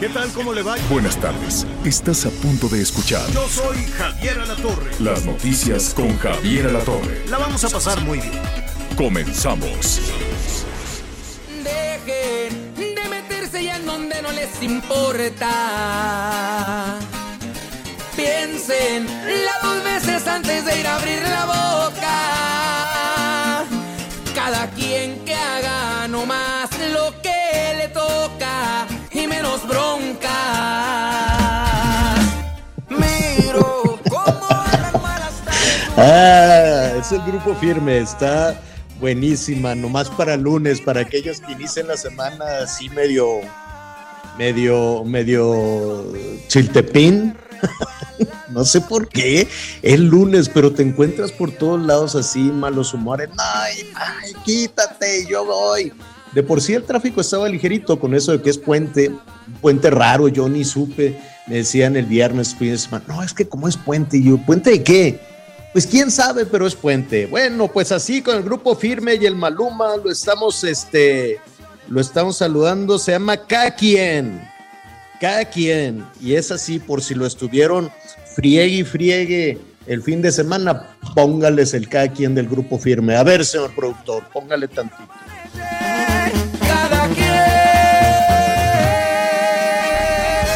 ¿Qué tal? ¿Cómo le va? Buenas tardes. Estás a punto de escuchar Yo soy Javier Alatorre. las noticias con Javier Alatorre. La vamos a pasar muy bien. Comenzamos. Dejen de meterse ya en donde no les importa. Piensen las dos veces antes de ir a abrir la boca. Ah, es el grupo firme, está buenísima, nomás para lunes, para aquellos que inician la semana así medio, medio, medio chiltepín. no sé por qué, es lunes, pero te encuentras por todos lados así, malos humores. Ay, ay, quítate, yo voy. De por sí el tráfico estaba ligerito con eso de que es puente, puente raro, yo ni supe. Me decían el viernes, no, es que como es puente, y yo, ¿puente de qué? Pues quién sabe, pero es puente. Bueno, pues así con el grupo firme y el Maluma lo estamos, este, lo estamos saludando. Se llama cada quien. Y es así, por si lo estuvieron friegue y friegue el fin de semana, póngales el quien del grupo firme. A ver, señor productor, póngale tantito. Cada quien.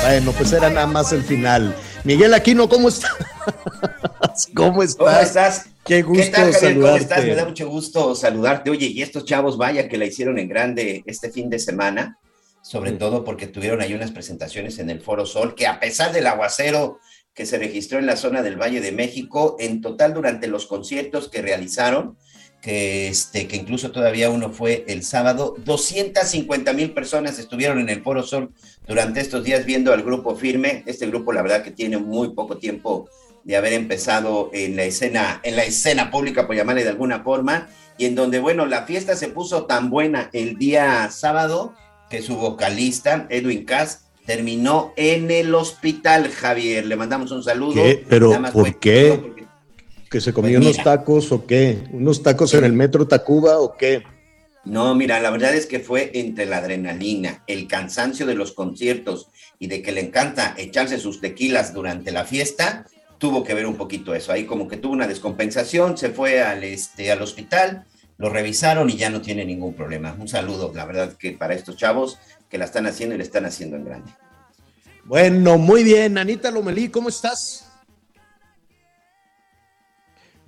Bueno, pues era nada más el final. Miguel Aquino, ¿cómo estás? ¿Cómo estás? ¿Cómo estás? Qué gusto tal, Javier? ¿Cómo saludarte. estás? Me da mucho gusto saludarte. Oye, y estos chavos, vaya que la hicieron en grande este fin de semana, sobre todo porque tuvieron ahí unas presentaciones en el Foro Sol, que a pesar del aguacero que se registró en la zona del Valle de México, en total durante los conciertos que realizaron, que, este, que incluso todavía uno fue el sábado, 250 mil personas estuvieron en el Foro Sol durante estos días viendo al grupo firme. Este grupo, la verdad, que tiene muy poco tiempo de haber empezado en la escena, en la escena pública, por llamarle de alguna forma, y en donde, bueno, la fiesta se puso tan buena el día sábado que su vocalista, Edwin Cass, terminó en el hospital, Javier. Le mandamos un saludo. ¿Qué? Pero, ¿por qué? porque- ¿Que se comió Pues unos mira. tacos o qué? ¿Unos tacos en el metro Tacuba o qué? No, mira, la verdad es que fue entre la adrenalina, el cansancio de los conciertos y de que le encanta echarse sus tequilas durante la fiesta, tuvo que ver un poquito eso. Ahí como que tuvo una descompensación, se fue al, este, al hospital, lo revisaron y ya no tiene ningún problema. Un saludo, la verdad que para estos chavos que la están haciendo y le están haciendo en grande. Bueno, muy bien. Anita Lomelí, ¿cómo estás?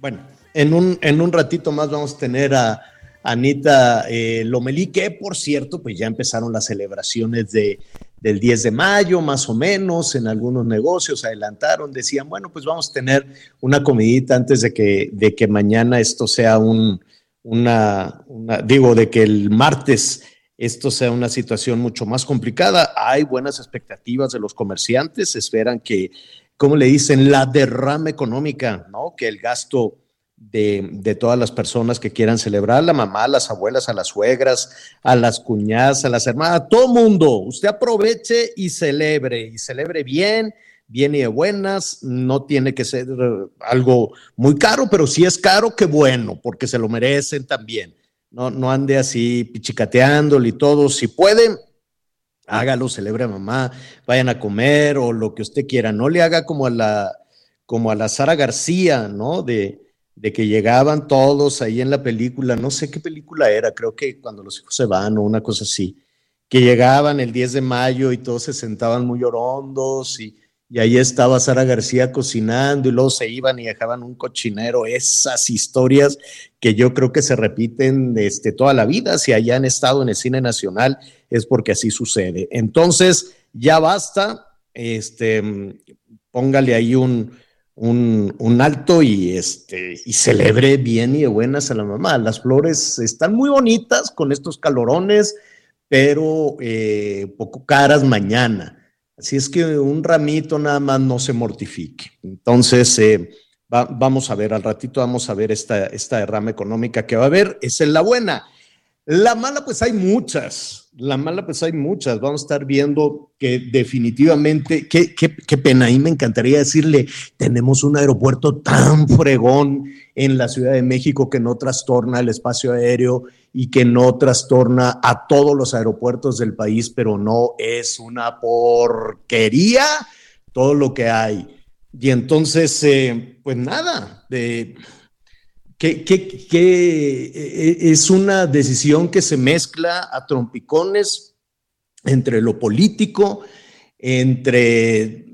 Bueno, en un, en un ratito más vamos a tener a Anita eh, Lomelí, que por cierto, pues ya empezaron las celebraciones de, del 10 de mayo, más o menos, en algunos negocios adelantaron, decían, bueno, pues vamos a tener una comidita antes de que, de que mañana esto sea un, una, una, digo, de que el martes esto sea una situación mucho más complicada. Hay buenas expectativas de los comerciantes, esperan que, como le dicen, la derrama económica, ¿no? Que el gasto de, de, todas las personas que quieran celebrar, la mamá, las abuelas, a las suegras, a las cuñadas, a las hermanas, todo mundo. Usted aproveche y celebre, y celebre bien, bien y de buenas. No tiene que ser algo muy caro, pero si es caro, qué bueno, porque se lo merecen también. No, no ande así pichicateándole y todo. Si pueden, hágalo, celebre mamá, vayan a comer o lo que usted quiera. No le haga como a la, como a la Sara García, ¿no? De, que llegaban todos ahí en la película, no sé qué película era, creo que cuando los hijos se van o una cosa así, que llegaban el 10 de mayo y todos se sentaban muy orondos y, y ahí estaba Sara García cocinando y luego se iban y dejaban un cochinero, esas historias que yo creo que se repiten este, toda la vida, si han estado en el cine nacional es porque así sucede. Entonces, ya basta, este, póngale ahí un, un, alto y, este, y celebré bien y de buenas a la mamá. Las flores están muy bonitas con estos calorones, pero eh, poco caras mañana. Así es que un ramito nada más no se mortifique. Entonces, eh, vamos a ver, al ratito vamos a ver esta, esta derrama económica que va a haber. Esa es la buena. La mala, pues hay muchas la mala, pues hay muchas. Vamos a estar viendo que definitivamente, qué, pena, y me encantaría decirle, tenemos un aeropuerto tan fregón en la Ciudad de México que no trastorna el espacio aéreo y que no trastorna a todos los aeropuertos del país, pero no es una porquería todo lo que hay. Y entonces, eh, pues nada, de que, eh, es una decisión que se mezcla a trompicones entre lo político, entre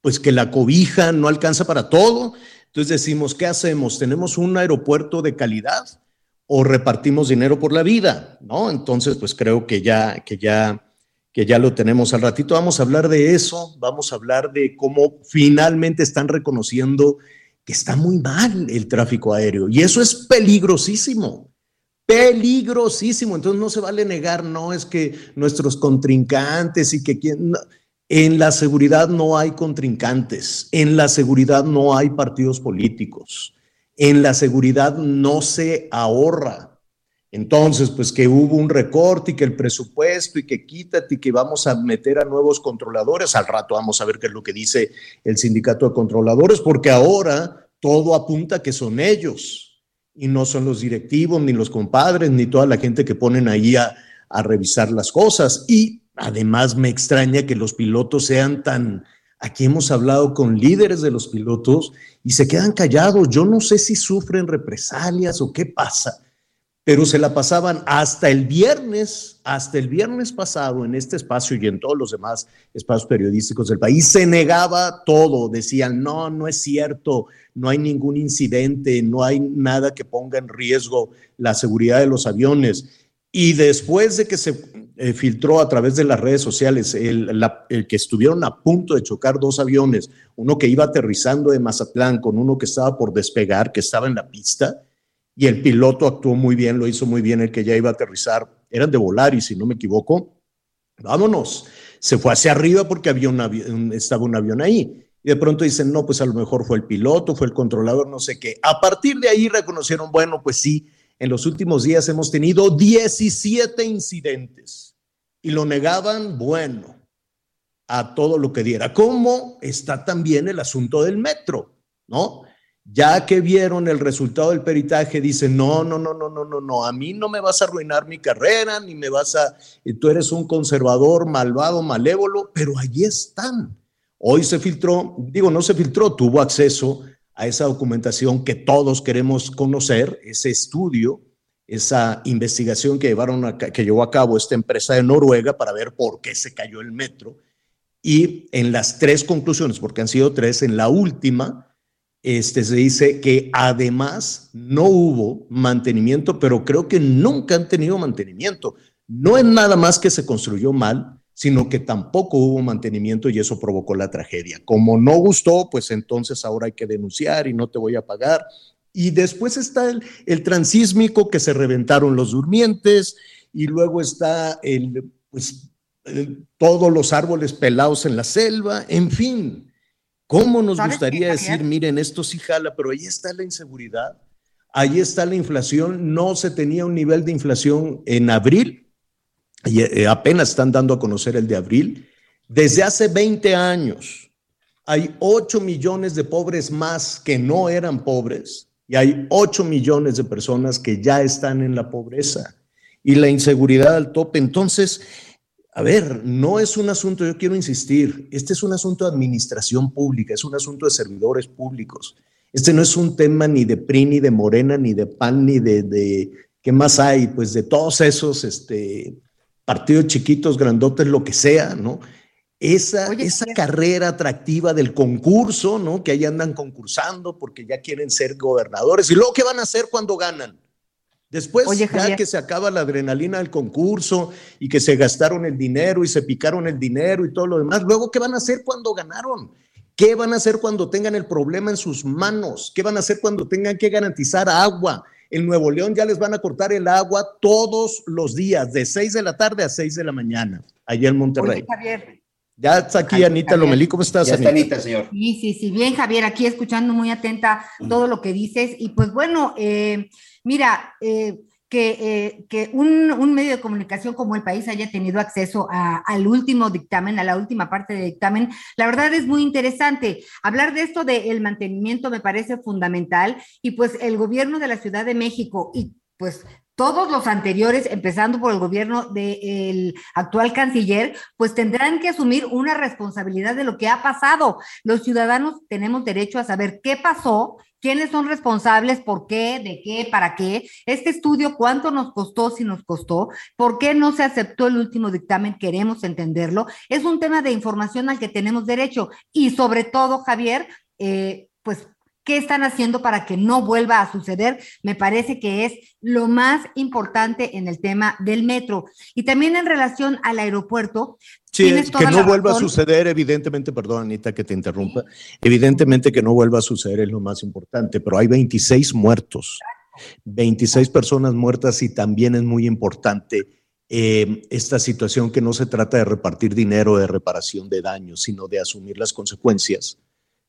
pues que la cobija no alcanza para todo. Entonces decimos, ¿qué hacemos? ¿Tenemos un aeropuerto de calidad o repartimos dinero por la vida? ¿No? Entonces, pues creo que ya, que ya, que ya lo tenemos al ratito. Vamos a hablar de eso, vamos a hablar de cómo finalmente están reconociendo que está muy mal el tráfico aéreo y eso es peligrosísimo, peligrosísimo. Entonces no se vale negar, no es que nuestros contrincantes y que en la seguridad no hay contrincantes, en la seguridad no hay partidos políticos, en la seguridad no se ahorra. Entonces, pues que hubo un recorte y que el presupuesto y que quítate y que vamos a meter a nuevos controladores. Al rato vamos a ver qué es lo que dice el sindicato de controladores, porque ahora todo apunta que son ellos y no son los directivos, ni los compadres, ni toda la gente que ponen ahí a, a revisar las cosas. Y además me extraña que los pilotos sean tan... Aquí hemos hablado con líderes de los pilotos y se quedan callados. Yo no sé si sufren represalias o qué pasa pero se la pasaban hasta el viernes, hasta el viernes pasado en este espacio y en todos los demás espacios periodísticos del país, se negaba todo, decían, no, no es cierto, no hay ningún incidente, no hay nada que ponga en riesgo la seguridad de los aviones. Y después de que se eh, filtró a través de las redes sociales el, el, que estuvieron a punto de chocar dos aviones, uno que iba aterrizando de Mazatlán con uno que estaba por despegar, que estaba en la pista, y el piloto actuó muy bien, lo hizo muy bien, el que ya iba a aterrizar, eran de Volaris, si no me equivoco, vámonos, se fue hacia arriba porque había un estaba un avión ahí. Y de pronto dicen, no, pues a lo mejor fue el piloto, fue el controlador, no sé qué. A partir de ahí reconocieron, bueno, pues sí, en los últimos días hemos tenido 17 incidentes y lo negaban, bueno, a todo lo que diera. ¿Cómo está también el asunto del metro? ¿No? Ya que vieron el resultado del peritaje, dicen, no, no, no, no, no, no, no, a mí no me vas a arruinar mi carrera, ni me vas a, tú eres un conservador malvado, malévolo, pero allí están. Hoy se filtró, digo, no se filtró, tuvo acceso a esa documentación que todos queremos conocer, ese estudio, esa investigación que, llevaron que llevó a cabo esta empresa de Noruega para ver por qué se cayó el metro. Y en las tres conclusiones, porque han sido tres, en la última, este, se dice que además no hubo mantenimiento, pero creo que nunca han tenido mantenimiento. No es nada más que se construyó mal, sino que tampoco hubo mantenimiento y eso provocó la tragedia. Como no gustó, pues entonces ahora hay que denunciar y no te voy a pagar. Y después está el, el transísmico que se reventaron los durmientes y luego está el, pues, todos los árboles pelados en la selva, en fin, ¿Cómo nos gustaría decir, miren, esto sí jala, pero ahí está la inseguridad, ahí está la inflación, no se tenía un nivel de inflación en abril, y eh, apenas están dando a conocer el de abril, desde hace 20 años hay 8 millones de pobres más que no eran pobres y hay 8 millones de personas que ya están en la pobreza y la inseguridad al tope. Entonces, a ver, no es un asunto, yo quiero insistir, este es un asunto de administración pública, es un asunto de servidores públicos. Este no es un tema ni de PRI, ni de Morena, ni de PAN, ni de, ¿qué más hay? Pues de todos esos este, partidos chiquitos, grandotes, lo que sea, ¿no? Esa, esa carrera atractiva del concurso, ¿no? Que ahí andan concursando porque ya quieren ser gobernadores. ¿Y luego qué van a hacer cuando ganan? Después, ya que se acaba la adrenalina del concurso y que se gastaron el dinero y se picaron el dinero y todo lo demás, luego, ¿qué van a hacer cuando ganaron? ¿Qué van a hacer cuando tengan el problema en sus manos? ¿Qué van a hacer cuando tengan que garantizar agua? En Nuevo León ya les van a cortar el agua todos los días, de 6 de la tarde a 6 de la mañana, allá en Monterrey. Oye, Javier. Ya está aquí Anita Javier. Lomelí, ¿cómo estás, Ya está Anita? Anita, señor. Sí, sí, sí, bien, Javier, aquí escuchando muy atenta todo lo que dices. Y pues bueno, eh, mira, eh, que, eh, un medio de comunicación como el país haya tenido acceso a- al último dictamen, a la última parte del dictamen, la verdad es muy interesante. Hablar de esto del mantenimiento me parece fundamental y pues el gobierno de la Ciudad de México y pues todos los anteriores, empezando por el gobierno del actual canciller, pues tendrán que asumir una responsabilidad de lo que ha pasado. Los ciudadanos tenemos derecho a saber qué pasó, quiénes son responsables, por qué, de qué, para qué. Este estudio, cuánto nos costó, si nos costó, por qué no se aceptó el último dictamen, queremos entenderlo. Es un tema de información al que tenemos derecho y sobre todo, Javier, eh, pues ¿Qué están haciendo para que no vuelva a suceder? Me parece que es lo más importante en el tema del metro. Y también en relación al aeropuerto, Sí, que no vuelva a razón. suceder, evidentemente, perdón Anita que te interrumpa, evidentemente que no vuelva a suceder es lo más importante, pero hay 26 muertos, 26 personas muertas y también es muy importante eh, esta situación que no se trata de repartir dinero de reparación de daños, sino de asumir las consecuencias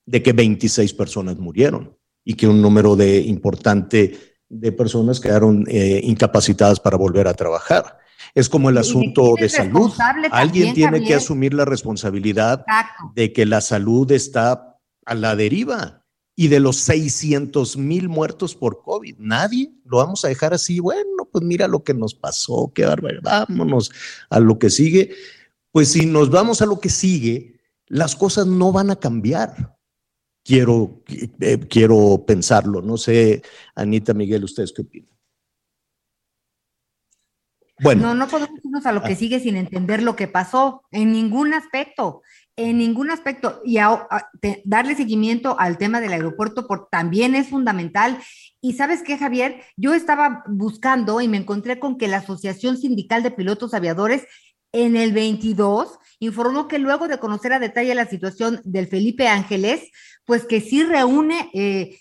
de que 26 personas murieron y que un número de importante de personas quedaron eh, incapacitadas para volver a trabajar. Es como el asunto de salud. Alguien también, tiene que asumir la responsabilidad Exacto. de que la salud está a la deriva y de los 600 mil muertos por COVID. Nadie lo vamos a dejar así. Bueno, pues mira lo que nos pasó, qué barbaridad. Vámonos a lo que sigue. Pues si nos vamos a lo que sigue, las cosas no van a cambiar. Quiero, eh, quiero pensarlo. No sé, Anita, Miguel, ¿ustedes qué opinan? Bueno, No, no podemos irnos a lo Ah. que sigue sin entender lo que pasó en ningún aspecto, en ningún aspecto. Y a- a- te- darle seguimiento al tema del aeropuerto por, también es fundamental. Y sabes qué, Javier, yo estaba buscando y me encontré con que la Asociación Sindical de Pilotos Aviadores en el 22 informó que luego de conocer a detalle la situación del Felipe Ángeles, pues que sí reúne eh,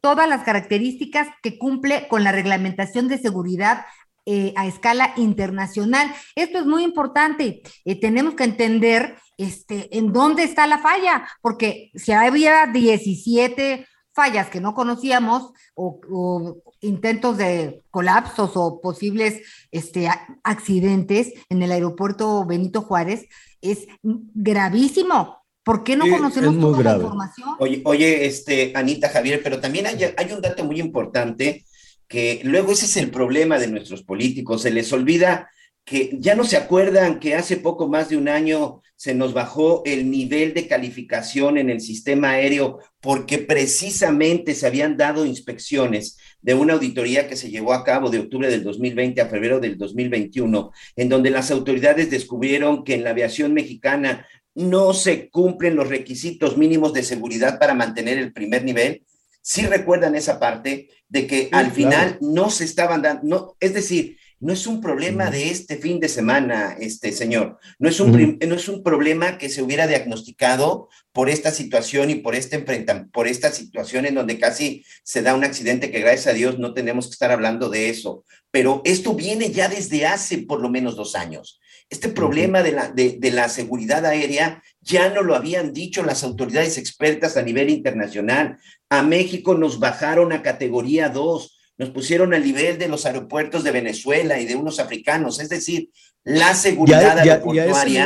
todas las características que cumple con la reglamentación de seguridad eh, a escala internacional. Esto es muy importante. Eh, tenemos que entender este, en dónde está la falla, porque si había 17 fallas que no conocíamos o, o intentos de colapsos o posibles este, accidentes en el aeropuerto Benito Juárez, es gravísimo. ¿Por qué no conocemos toda la información? Oye, oye, este, Anita, Javier, pero también hay, hay un dato muy importante que luego ese es el problema de nuestros políticos, se les olvida que ya no se acuerdan que hace poco más de un año se nos bajó el nivel de calificación en el sistema aéreo porque precisamente se habían dado inspecciones de una auditoría que se llevó a cabo de octubre del 2020 a febrero del 2021, en donde las autoridades descubrieron que en la aviación mexicana no se cumplen los requisitos mínimos de seguridad para mantener el primer nivel. Sí recuerdan esa parte de que al claro. final no se estaban dando, no, es decir, no es un problema de este fin de semana, este señor. No es un, no es un problema que se hubiera diagnosticado por esta situación y por este enfrenta- por esta situación en donde casi se da un accidente que gracias a Dios no tenemos que estar hablando de eso. Pero esto viene ya desde hace por lo menos dos años. Este problema de la, de, de la seguridad aérea ya no lo habían dicho las autoridades expertas a nivel internacional. A México nos bajaron a categoría 2, nos pusieron al nivel de los aeropuertos de Venezuela y de unos africanos. Es decir, la seguridad ya, aeroportuaria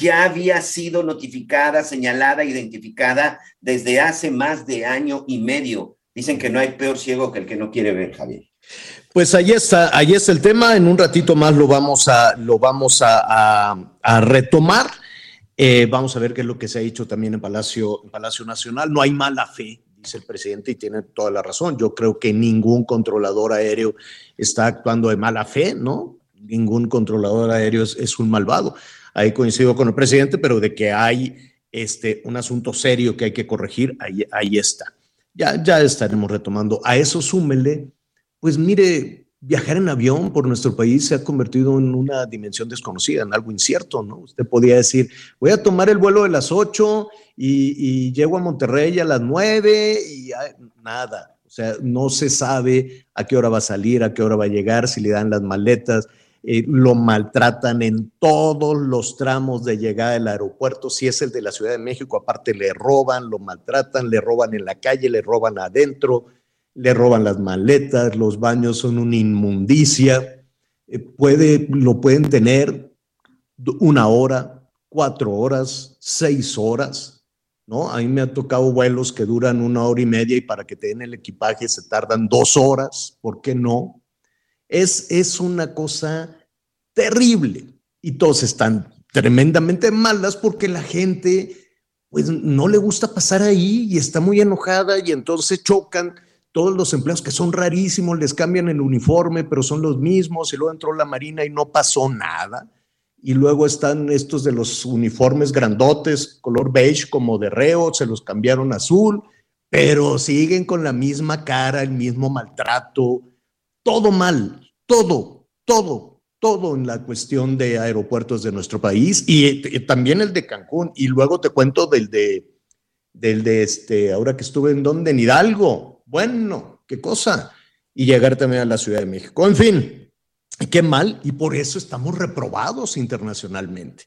ya había sido notificada, señalada, identificada desde hace más de año y medio. Dicen que no hay peor ciego que el que no quiere ver, Javier. Pues ahí está, ahí está el tema. En un ratito más lo vamos a, lo vamos a, a- a retomar. Eh, vamos a ver qué es lo que se ha dicho también en Palacio, Nacional. No hay mala fe, dice el presidente, y tiene toda la razón. Yo creo que ningún controlador aéreo está actuando de mala fe, ¿no? Ningún controlador aéreo es, un malvado. Ahí coincido con el presidente, pero de que hay este, un asunto serio que hay que corregir, ahí, ahí está. Ya, ya estaremos retomando. A eso súmele pues mire, viajar en avión por nuestro país se ha convertido en una dimensión desconocida, en algo incierto, ¿no? Usted podía decir, voy a tomar el vuelo de las 8 y, llego a Monterrey a las 9 y nada. O sea, no se sabe a qué hora va a salir, a qué hora va a llegar, si le dan las maletas. Eh, lo maltratan en todos los tramos de llegada del aeropuerto. Si es el de la Ciudad de México, aparte le roban, lo maltratan, le roban en la calle, le roban adentro, le roban las maletas, los baños son una inmundicia. Eh, puede, lo pueden tener una hora, cuatro horas, seis horas. ¿No? A mí me ha tocado vuelos que duran una hora y media y para que te den el equipaje se tardan dos horas, ¿por qué no? Es, una cosa terrible y todos están tremendamente malas porque la gente pues no le gusta pasar ahí y está muy enojada y entonces chocan todos los empleados que son rarísimos, les cambian el uniforme, pero son los mismos y luego entró la Marina y no pasó nada. Y luego están estos de los uniformes grandotes, color beige como de reo, se los cambiaron azul, pero siguen con la misma cara, el mismo maltrato, todo mal todo, todo, todo en la cuestión de aeropuertos de nuestro país y, también el de Cancún. Y luego te cuento del de, del de este, ahora que estuve en donde, en Hidalgo. Bueno, qué cosa. Y llegar también a la Ciudad de México. En fin, qué mal. Y por eso estamos reprobados internacionalmente.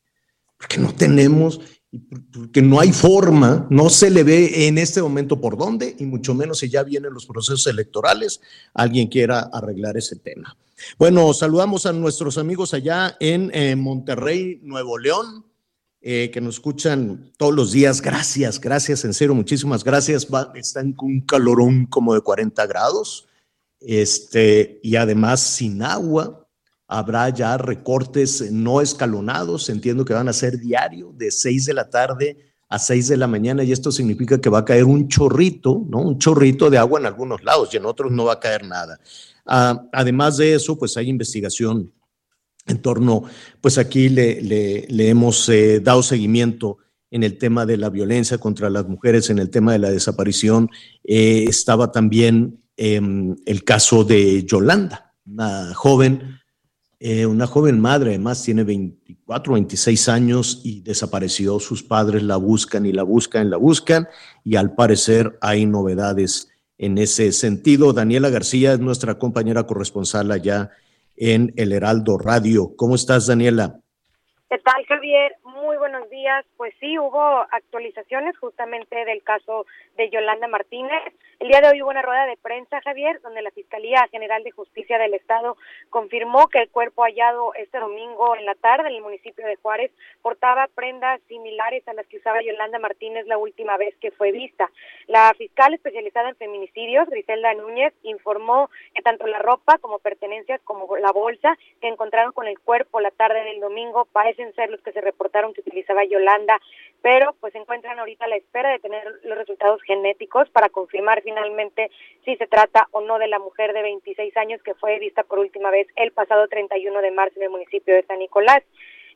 Porque no tenemos, porque no hay forma, no se le ve en este momento por dónde, y mucho menos si ya vienen los procesos electorales, alguien quiera arreglar ese tema. Bueno, saludamos a nuestros amigos allá en eh, Monterrey, Nuevo León, eh, que nos escuchan todos los días. Gracias, gracias, en serio, muchísimas gracias. están con un calorón como de 40 grados, este, y además sin agua. Habrá ya recortes no escalonados, entiendo que van a ser diario, de 6 de la tarde a 6 de la mañana, y esto significa que va a caer un chorrito, ¿no? Un chorrito de agua en algunos lados, y en otros no va a caer nada. Ah, además de eso, pues hay investigación en torno, pues aquí le, hemos eh, dado seguimiento en el tema de la violencia contra las mujeres, en el tema de la desaparición. Eh, estaba también em, el caso de Yolanda, una joven, eh, una joven madre, además tiene 24, 26 años y desapareció. Sus padres la buscan y la buscan y la buscan y al parecer hay novedades en ese sentido. Daniela García es nuestra compañera corresponsal allá en el Heraldo Radio. ¿Cómo estás, Daniela? ¿Qué tal, Javier? Muy buenos días. Pues sí, hubo actualizaciones justamente del caso de Yolanda Martínez. El día de hoy hubo una rueda de prensa, Javier, donde la Fiscalía General de Justicia del Estado confirmó que el cuerpo hallado este domingo en la tarde en el municipio de Juárez portaba prendas similares a las que usaba Yolanda Martínez la última vez que fue vista. La fiscal especializada en feminicidios, Griselda Núñez, informó que tanto la ropa como pertenencias como la bolsa que encontraron con el cuerpo la tarde del domingo parecen ser los que se reportaron que utilizaba Yolanda, pero pues se encuentran ahorita a la espera de tener los resultados genéticos para confirmar finalmente si se trata o no de la mujer de 26 años que fue vista por última vez el pasado 31 de marzo en el municipio de San Nicolás.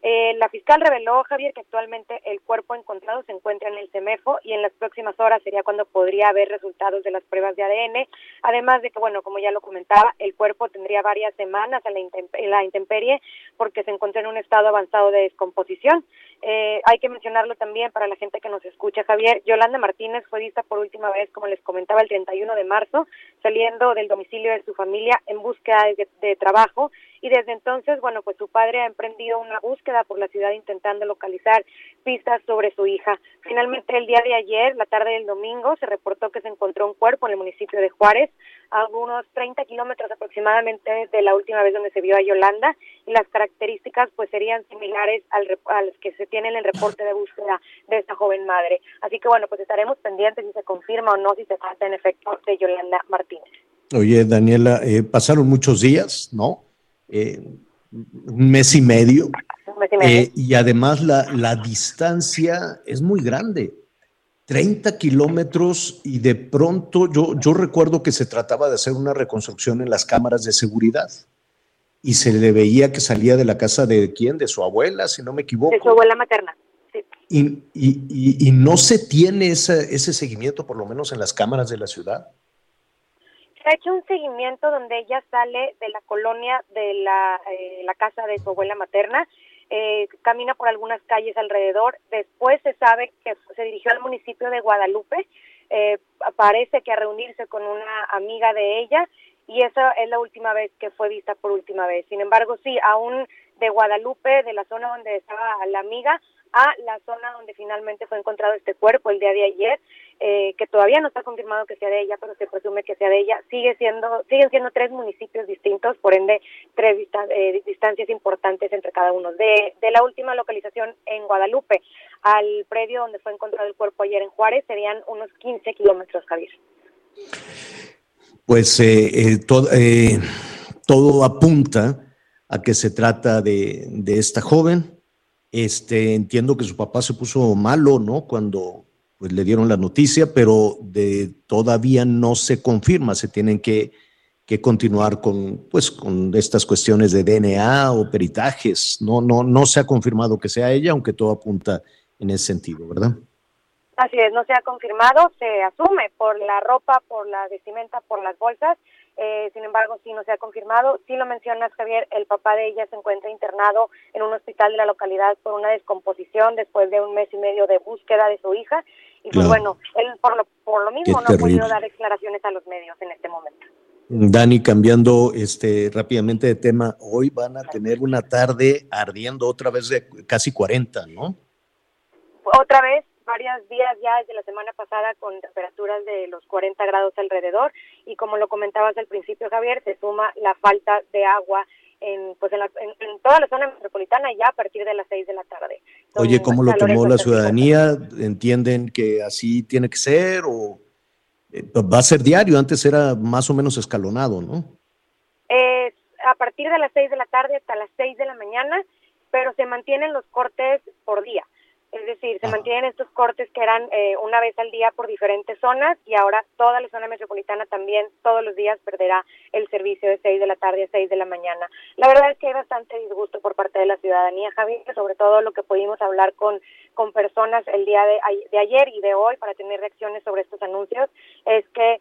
Eh, la fiscal reveló, Javier, que actualmente el cuerpo encontrado se encuentra en el CEMEFO y en las próximas horas sería cuando podría haber resultados de las pruebas de ADN. Además de que, bueno, como ya lo comentaba, el cuerpo tendría varias semanas en la, intemperie porque se encuentra en un estado avanzado de descomposición. Eh, hay que mencionarlo también para la gente que nos escucha, Javier. Yolanda Martínez fue vista por última vez, como les comentaba, el 31 de marzo, saliendo del domicilio de su familia en búsqueda de trabajo y desde entonces, bueno, pues su padre ha emprendido una búsqueda por la ciudad intentando localizar pistas sobre su hija. Finalmente, el día de ayer, la tarde del domingo, se reportó que se encontró un cuerpo en el municipio de Juárez, a unos 30 kilómetros aproximadamente de la última vez donde se vio a Yolanda, y las características pues serían similares al, a las que se tiene en el reporte de búsqueda de esta joven madre. Así que bueno, pues estaremos pendientes si se confirma o no si se trata en efecto de Yolanda Martínez. Oye, Daniela, eh, pasaron muchos días, ¿no? Eh, un mes y medio. Eh, y además la, distancia es muy grande. 30 kilómetros y de pronto yo, yo recuerdo que se trataba de hacer una reconstrucción en las cámaras de seguridad y se le veía que salía de la casa de quién, de su abuela, si no me equivoco. De su abuela materna. Y, y, no se tiene ese seguimiento, por lo menos en las cámaras de la ciudad. Ha hecho un seguimiento donde ella sale de la colonia de la, eh, la casa de su abuela materna, eh, camina por algunas calles alrededor, después se sabe que se dirigió al municipio de Guadalupe, eh, parece que a reunirse con una amiga de ella y esa es la última vez que fue vista por última vez. Sin embargo, sí, aún de Guadalupe, de la zona donde estaba la amiga, a la zona donde finalmente fue encontrado este cuerpo el día de ayer, eh, que todavía no está confirmado que sea de ella, pero se presume que sea de ella. Sigue siendo, siguen siendo tres municipios distintos, por ende tres eh, distancias importantes entre cada uno. De, de la última localización en Guadalupe al predio donde fue encontrado el cuerpo ayer en Juárez serían unos 15 kilómetros, Javier. Pues eh, todo apunta a que se trata de, de esta joven, este, entiendo que su papá se puso malo, ¿no? Cuando pues, le dieron la noticia, pero de, todavía no se confirma, se tienen que, que, continuar con, pues, con estas cuestiones de DNA o peritajes. No, no, no se ha confirmado que sea ella, aunque todo apunta en ese sentido, ¿verdad? Así es, no se ha confirmado, se asume por la ropa, por la vestimenta, por las bolsas, eh, sin embargo, sí no se ha confirmado. Sí lo mencionas, Javier, el papá de ella se encuentra internado en un hospital de la localidad por una descomposición después de un mes y medio de búsqueda de su hija. Y pues bueno, él por lo, por lo mismo no ha podido dar declaraciones a los medios en este momento. Dani, cambiando este rápidamente de tema, hoy van a tener una tarde ardiendo otra vez de casi 40, ¿no? Otra vez, varios días ya desde la semana pasada con temperaturas de los 40 grados alrededor y como lo comentabas al principio Javier, se suma la falta de agua en, pues en, toda la zona metropolitana ya a partir de las 6 de la tarde. Oye, ¿cómo lo tomó la ciudadanía? ¿Entienden que así tiene que ser o eh, va a ser diario? Antes era más o menos escalonado, ¿no? Eh, a partir de las 6 de la tarde hasta las 6 de la mañana, pero se mantienen los cortes por día. Es decir, se mantienen estos cortes que eran eh, una vez al día por diferentes zonas y ahora toda la zona metropolitana también todos los días perderá el servicio de 6 de la tarde a 6 de la mañana. La verdad es que hay bastante disgusto por parte de la ciudadanía, Javier, sobre todo lo que pudimos hablar con, con personas el día de, de ayer y de hoy para tener reacciones sobre estos anuncios, es que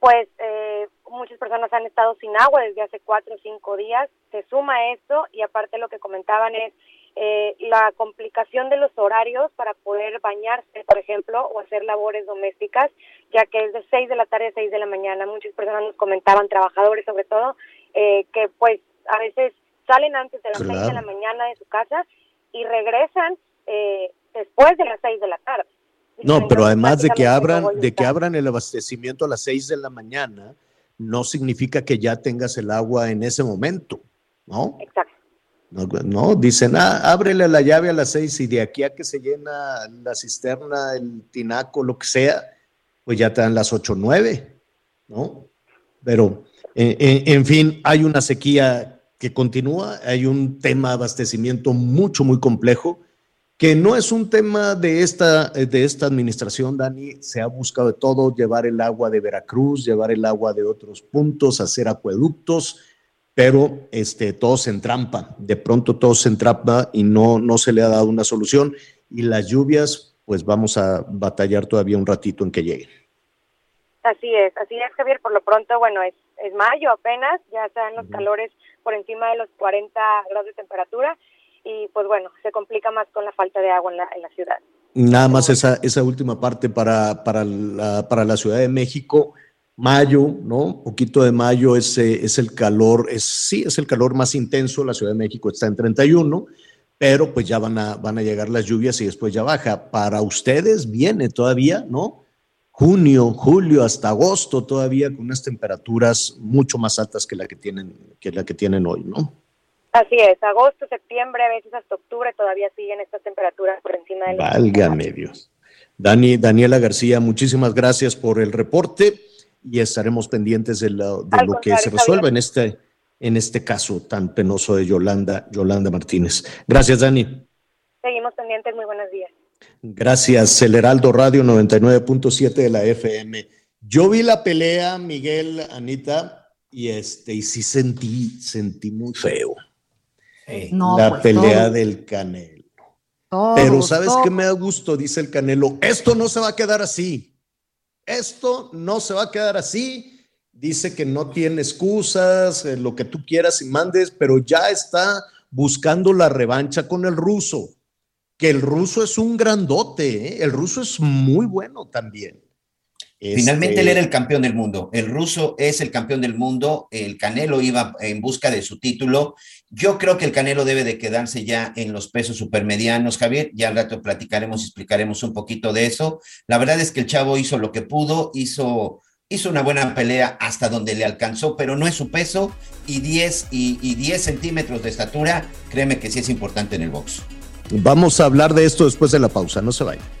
pues eh, muchas personas han estado sin agua desde hace cuatro o cinco días, se suma esto y aparte lo que comentaban es eh, la complicación de los horarios para poder bañarse, por ejemplo, o hacer labores domésticas, ya que es de 6 de la tarde a 6 de la mañana. Muchas personas nos comentaban, trabajadores sobre todo, eh, que pues a veces salen antes de las 6 de la mañana de su casa y regresan eh, después de las 6 de la tarde. No, pero además de que abran, de que abran el abastecimiento a las 6 de la mañana, no significa que ya tengas el agua en ese momento, ¿no? Exacto. No, dicen, ah, ábrele la llave a las seis y de aquí a que se llena la cisterna, el tinaco, lo que sea, pues ya te dan las ocho nueve, ¿no? Pero, en fin, hay una sequía que continúa, hay un tema de abastecimiento mucho, muy complejo, que no es un tema de esta, de esta administración, Dani, se ha buscado de todo, llevar el agua de Veracruz, llevar el agua de otros puntos, hacer acueductos, pero este, todo se entrampa, de pronto todo se entrampa y no, no se le ha dado una solución. Y las lluvias, pues vamos a batallar todavía un ratito en que lleguen. Así es, así es Javier, por lo pronto, bueno, es, es mayo apenas, ya están los calores por encima de los 40 grados de temperatura. Y pues bueno, se complica más con la falta de agua en la, en la ciudad. Nada más esa, esa última parte para, para, la, para la Ciudad de México mayo, ¿no? Poquito de mayo es, es el calor, es, sí, es el calor más intenso, la Ciudad de México está en 31, pero pues ya van a, van a llegar las lluvias y después ya baja. Para ustedes viene todavía, ¿no? Junio, julio, hasta agosto todavía con unas temperaturas mucho más altas que la que tienen, que la que tienen hoy, ¿no? Así es, agosto, septiembre, a veces hasta octubre todavía siguen estas temperaturas por encima del... Válgame Dios. Dani, Daniela García, muchísimas gracias por el reporte y estaremos pendientes de lo, que se resuelva en este, en este caso tan penoso de Yolanda, Yolanda Martínez. Gracias, Dani. Seguimos pendientes, muy buenos días. Gracias, el Heraldo Radio 99.7 de la FM. Yo vi la pelea, Miguel, Anita, y este, y sí sentí, sentí muy feo. la pues, pelea del Canelo. Pero ¿sabes qué me da gusto? Dice el Canelo, esto no se va a quedar así esto no se va a quedar así. dice que no tiene excusas, eh, lo que tú quieras y mandes, pero ya está buscando la revancha con el ruso, que el ruso es un grandote, ¿eh? el ruso es muy bueno también. Finalmente Este, él era el campeón del mundo. El ruso es el campeón del mundo. El Canelo iba en busca de su título. Yo creo que el Canelo debe de quedarse ya en los pesos supermedianos, Javier. Ya al rato platicaremos y explicaremos un poquito de eso. La verdad es que el chavo hizo lo que pudo, hizo, hizo una buena pelea hasta donde le alcanzó, pero no es su peso. Y 10, y, y 10 centímetros de estatura, créeme que sí es importante en el box. Vamos a hablar de esto después de la pausa, no se vayan.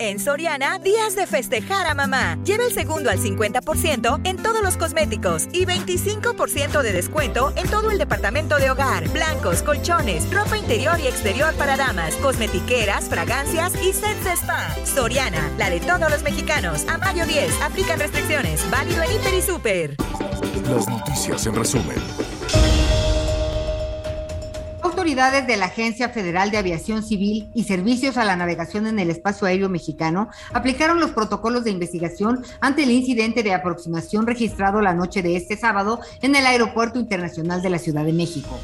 En Soriana, días de festejar a mamá. Lleva el segundo al 50% en todos los cosméticos y 25% de descuento en todo el departamento de hogar. Blancos, colchones, ropa interior y exterior para damas, cosmetiqueras, fragancias y sets de spa. Soriana, la de todos los mexicanos. A mayo 10, aplican restricciones. Válido en Hiper y Super. Las noticias en resumen. Autoridades de la Agencia Federal de Aviación Civil y Servicios a la Navegación en el Espacio Aéreo Mexicano aplicaron los protocolos de investigación ante el incidente de aproximación registrado la noche de este sábado en el Aeropuerto Internacional de la Ciudad de México.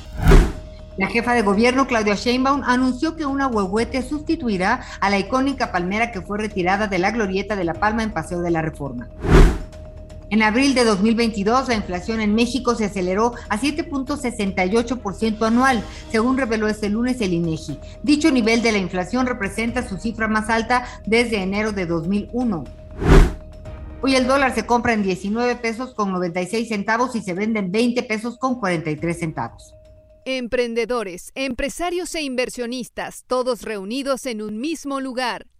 La jefa de gobierno, Claudia Sheinbaum, anunció que una huehuete sustituirá a la icónica palmera que fue retirada de la glorieta de La Palma en Paseo de la Reforma. En abril de 2022, la inflación en México se aceleró a 7.68% anual, según reveló este lunes el INEGI. Dicho nivel de la inflación representa su cifra más alta desde enero de 2001. Hoy el dólar se compra en 19 pesos con 96 centavos y se vende en 20 pesos con 43 centavos. Emprendedores, empresarios e inversionistas, todos reunidos en un mismo lugar.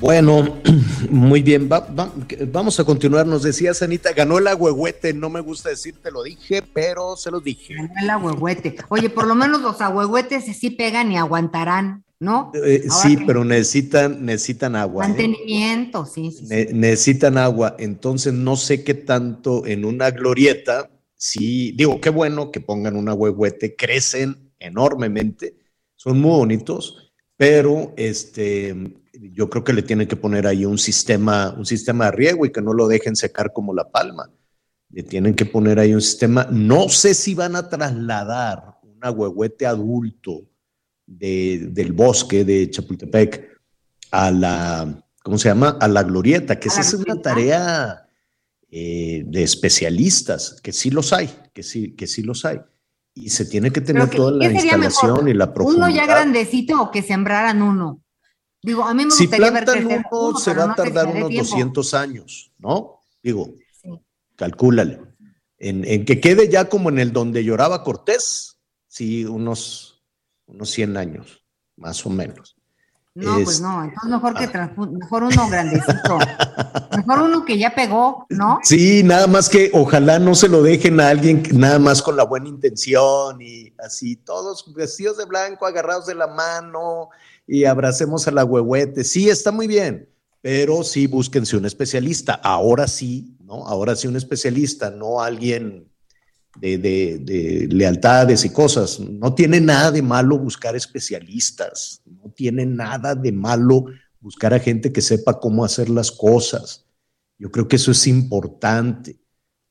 Bueno, muy bien, va- va- vamos a continuar. Nos decía Sanita, ganó el agüehuete, no me gusta decir, te lo dije, pero se los dije. Ganó el agüehuete. Oye, por lo menos los agüehuetes sí pegan y aguantarán, ¿no? Eh, sí, que- pero necesitan, necesitan agua. ¿eh? Mantenimiento, sí, sí. sí. Ne- necesitan agua, entonces no sé qué tanto en una glorieta, sí, digo, qué bueno que pongan un agüehuete, crecen enormemente, son muy bonitos, pero este, yo creo que le tienen que poner ahí un sistema, un sistema de riego y que no lo dejen secar como la palma. Le tienen que poner ahí un sistema, no sé si van a trasladar un agüehuete adulto de- del bosque de Chapultepec a la, ¿cómo se llama? A la glorieta, que esa es una tarea eh, de especialistas, que sí los hay, que sí, que sí los hay. Y se tiene que tener que- toda la ¿qué sería instalación mejor? y la profundidad. Uno ya grandecito o que sembraran uno. Digo, a mí me si plantan uno, uno, se va a tardar unos tiempo. 200 años, ¿no? Digo, Sí. calcúlale. En, en que quede ya como en el donde lloraba Cortés, sí, unos, unos 100 años, más o menos. No, pues Es- no, entonces mejor que transpu- mejor uno grandecito. mejor uno que ya pegó, ¿no? Sí, nada más que ojalá no se lo dejen a alguien que- nada más con la buena intención y así, todos vestidos de blanco, agarrados de la mano y abracemos a la huehuete. Sí, está muy bien, pero sí búsquense un especialista. Ahora sí, ¿no? Ahora sí un especialista, no alguien de, de- de lealtades y cosas. No tiene nada de malo buscar especialistas, no tiene nada de malo buscar a gente que sepa cómo hacer las cosas. Yo creo que eso es importante.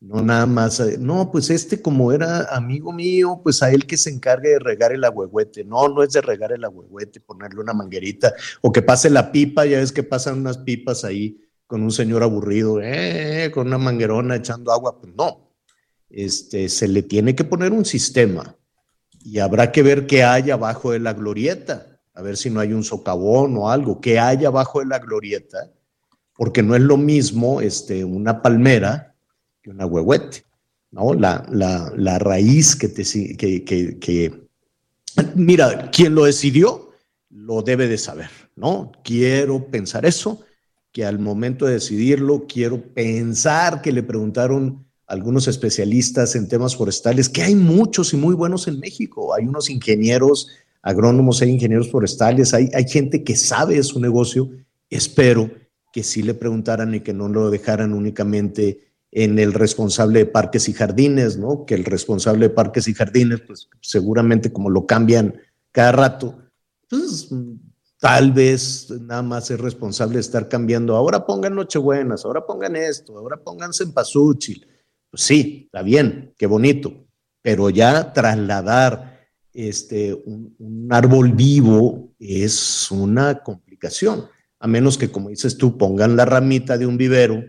No nada más, eh, no, pues este como era amigo mío, pues a él que se encargue de regar el agüehuete. No, no es de regar el agüehuete, ponerle una manguerita o que pase la pipa, ya ves que pasan unas pipas ahí con un señor aburrido, eh, con una manguerona echando agua. Pues no, este, se le tiene que poner un sistema y habrá que ver qué hay abajo de la glorieta, a ver si no hay un socavón o algo, qué hay abajo de la glorieta, porque no es lo mismo este, una palmera que huehuete, ¿no? La, la, raíz que te... Que, que, que, mira, quien lo decidió lo debe de saber, ¿no? Quiero pensar eso, que al momento de decidirlo, quiero pensar que le preguntaron algunos especialistas en temas forestales, que hay muchos y muy buenos en México. Hay unos ingenieros agrónomos, hay ingenieros forestales, hay, hay gente que sabe su negocio. Espero que sí le preguntaran y que no lo dejaran únicamente en el responsable de parques y jardines, ¿no? Que el responsable de parques y jardines, pues seguramente como lo cambian cada rato, pues tal vez nada más es responsable de estar cambiando. Ahora pongan Nochebuenas, ahora pongan esto, ahora pónganse en Pazúchil pues sí, está bien, qué bonito, pero ya trasladar este, un, árbol vivo es una complicación, a menos que, como dices tú, pongan la ramita de un vivero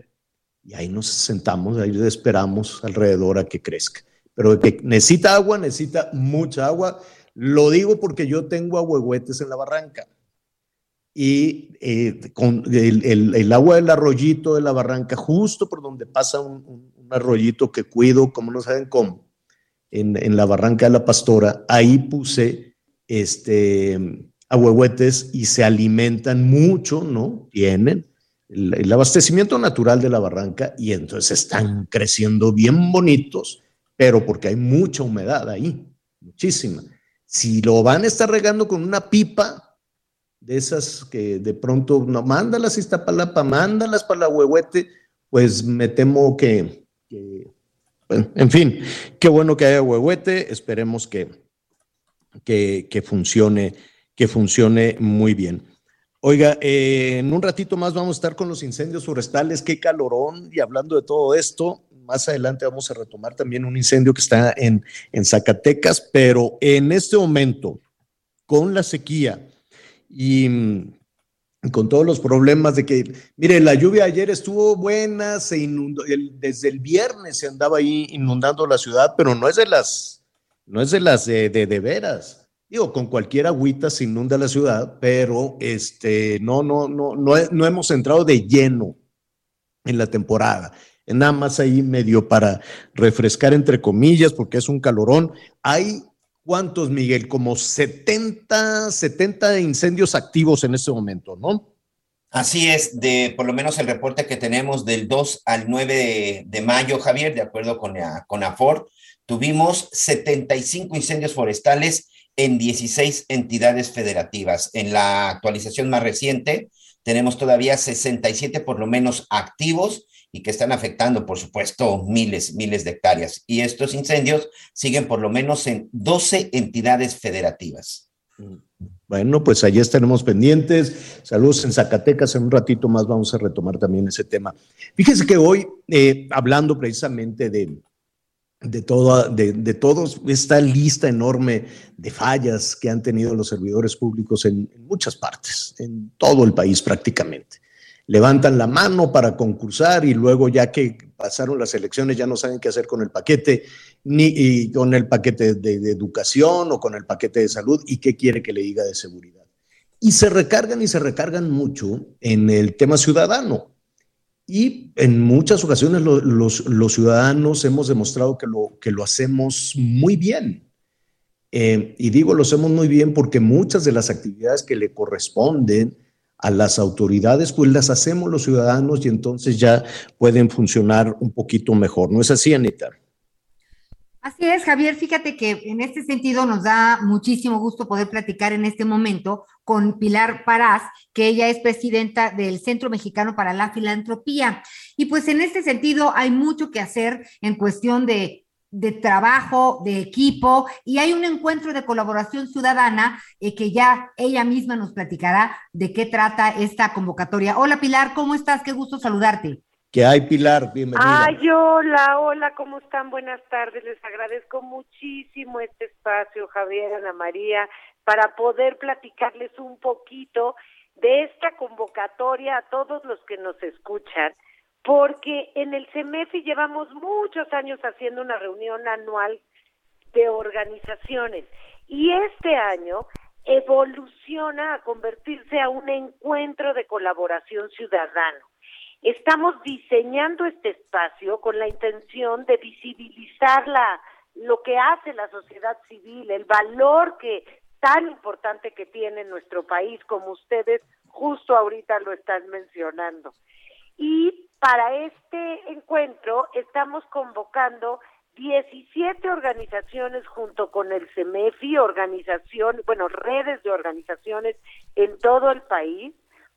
y ahí nos sentamos, ahí esperamos alrededor a que crezca. Pero que necesita agua, necesita mucha agua. Lo digo porque yo tengo ahuehuetes en la barranca y eh, con el, agua del arroyito de la barranca, justo por donde pasa un, un arroyito que cuido, como no saben cómo, en, la barranca de la pastora, ahí puse este, ahuehuetes y se alimentan mucho, ¿no? Tienen el, abastecimiento natural de la barranca y entonces están creciendo bien bonitos, pero porque hay mucha humedad ahí, muchísima. Si lo van a estar regando con una pipa, de esas que de pronto no mándalas a Iztapalapa, mándalas para la huehuete, pues me temo que, en fin, qué bueno que haya huehuete, esperemos que, que, funcione, que funcione muy bien. Oiga, eh, en un ratito más vamos a estar con los incendios forestales, qué calorón, y hablando de todo esto, más adelante vamos a retomar también un incendio que está en, en Zacatecas, pero en este momento, con la sequía y con todos los problemas de que, mire, la lluvia ayer estuvo buena, se inundó, desde el viernes se andaba ahí inundando la ciudad, pero no es de las, no es de las de, de, veras. Digo, con cualquier agüita se inunda la ciudad, pero este, no, no, no, no, no hemos entrado de lleno en la temporada. Nada más ahí medio para refrescar entre comillas, porque es un calorón. Hay ¿Cuántos, Miguel? Como 70, 70 incendios activos en este momento, ¿no? Así es, de por lo menos el reporte que tenemos del 2 al 9 de, mayo, Javier, de acuerdo con, con AFOR, tuvimos 75 incendios forestales en 16 entidades federativas. En la actualización más reciente, tenemos todavía 67 por lo menos activos y que están afectando, por supuesto, miles, miles de hectáreas. Y estos incendios siguen por lo menos en 12 entidades federativas. Bueno, pues allí estaremos pendientes. Saludos en Zacatecas. En un ratito más vamos a retomar también ese tema. Fíjese que hoy, eh, hablando precisamente de, de, toda, de, de todos esta lista enorme de fallas que han tenido los servidores públicos en muchas partes, en todo el país prácticamente levantan la mano para concursar y luego ya que pasaron las elecciones ya no saben qué hacer con el paquete, ni con el paquete de, educación o con el paquete de salud y qué quiere que le diga de seguridad. Y se recargan y se recargan mucho en el tema ciudadano. Y en muchas ocasiones los, ciudadanos hemos demostrado que lo, que lo hacemos muy bien. Eh, y digo lo hacemos muy bien porque muchas de las actividades que le corresponden, a las autoridades, pues las hacemos los ciudadanos y entonces ya pueden funcionar un poquito mejor. ¿No es así, Anita? Así es, Javier. Fíjate que en este sentido nos da muchísimo gusto poder platicar en este momento con Pilar Parás, que ella es presidenta del Centro Mexicano para la Filantropía. Y pues en este sentido hay mucho que hacer en cuestión de trabajo, de equipo, y hay un encuentro de colaboración ciudadana eh, que ya ella misma nos platicará de qué trata esta convocatoria. Hola Pilar, ¿cómo estás? Qué gusto saludarte. ¿Qué hay Pilar? Bienvenida. Ay, hola, hola, ¿cómo están? Buenas tardes. Les agradezco muchísimo este espacio, Javier, Ana María, para poder platicarles un poquito de esta convocatoria a todos los que nos escuchan porque en el CEMEFI llevamos muchos años haciendo una reunión anual de organizaciones y este año evoluciona a convertirse a un encuentro de colaboración ciudadano. Estamos diseñando este espacio con la intención de visibilizar la, lo que hace la sociedad civil, el valor que tan importante que tiene nuestro país, como ustedes justo ahorita lo están mencionando. Y para este encuentro estamos convocando 17 organizaciones junto con el CEMEFI, organización, bueno, redes de organizaciones en todo el país,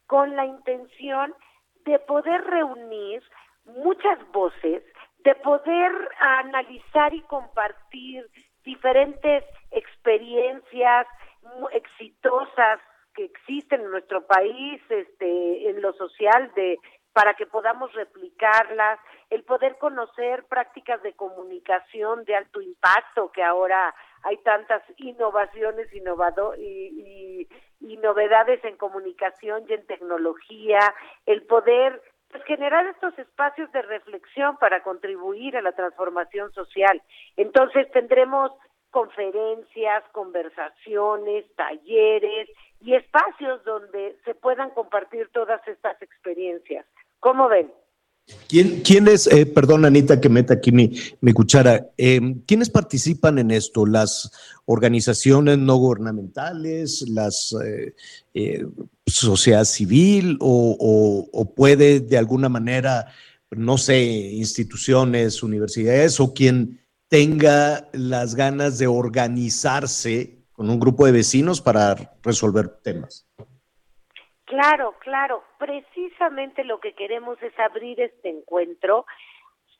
con la intención de poder reunir muchas voces, de poder analizar y compartir diferentes experiencias exitosas que existen en nuestro país, este, en lo social, de para que podamos replicarlas, el poder conocer prácticas de comunicación de alto impacto, que ahora hay tantas innovaciones innovado y, novedades en comunicación y en tecnología, el poder pues, generar estos espacios de reflexión para contribuir a la transformación social. Entonces tendremos conferencias, conversaciones, talleres y espacios donde se puedan compartir todas estas experiencias. ¿Cómo ven? ¿Quién, ¿Quiénes, eh, perdón Anita que meta aquí mi, mi cuchara, eh, ¿quiénes participan en esto? ¿Las organizaciones no gubernamentales, las eh, eh sociedad civil o, puede de alguna manera, no sé, instituciones, universidades o quien tenga las ganas de organizarse con un grupo de vecinos para resolver temas. Claro, claro. Precisamente lo que queremos es abrir este encuentro.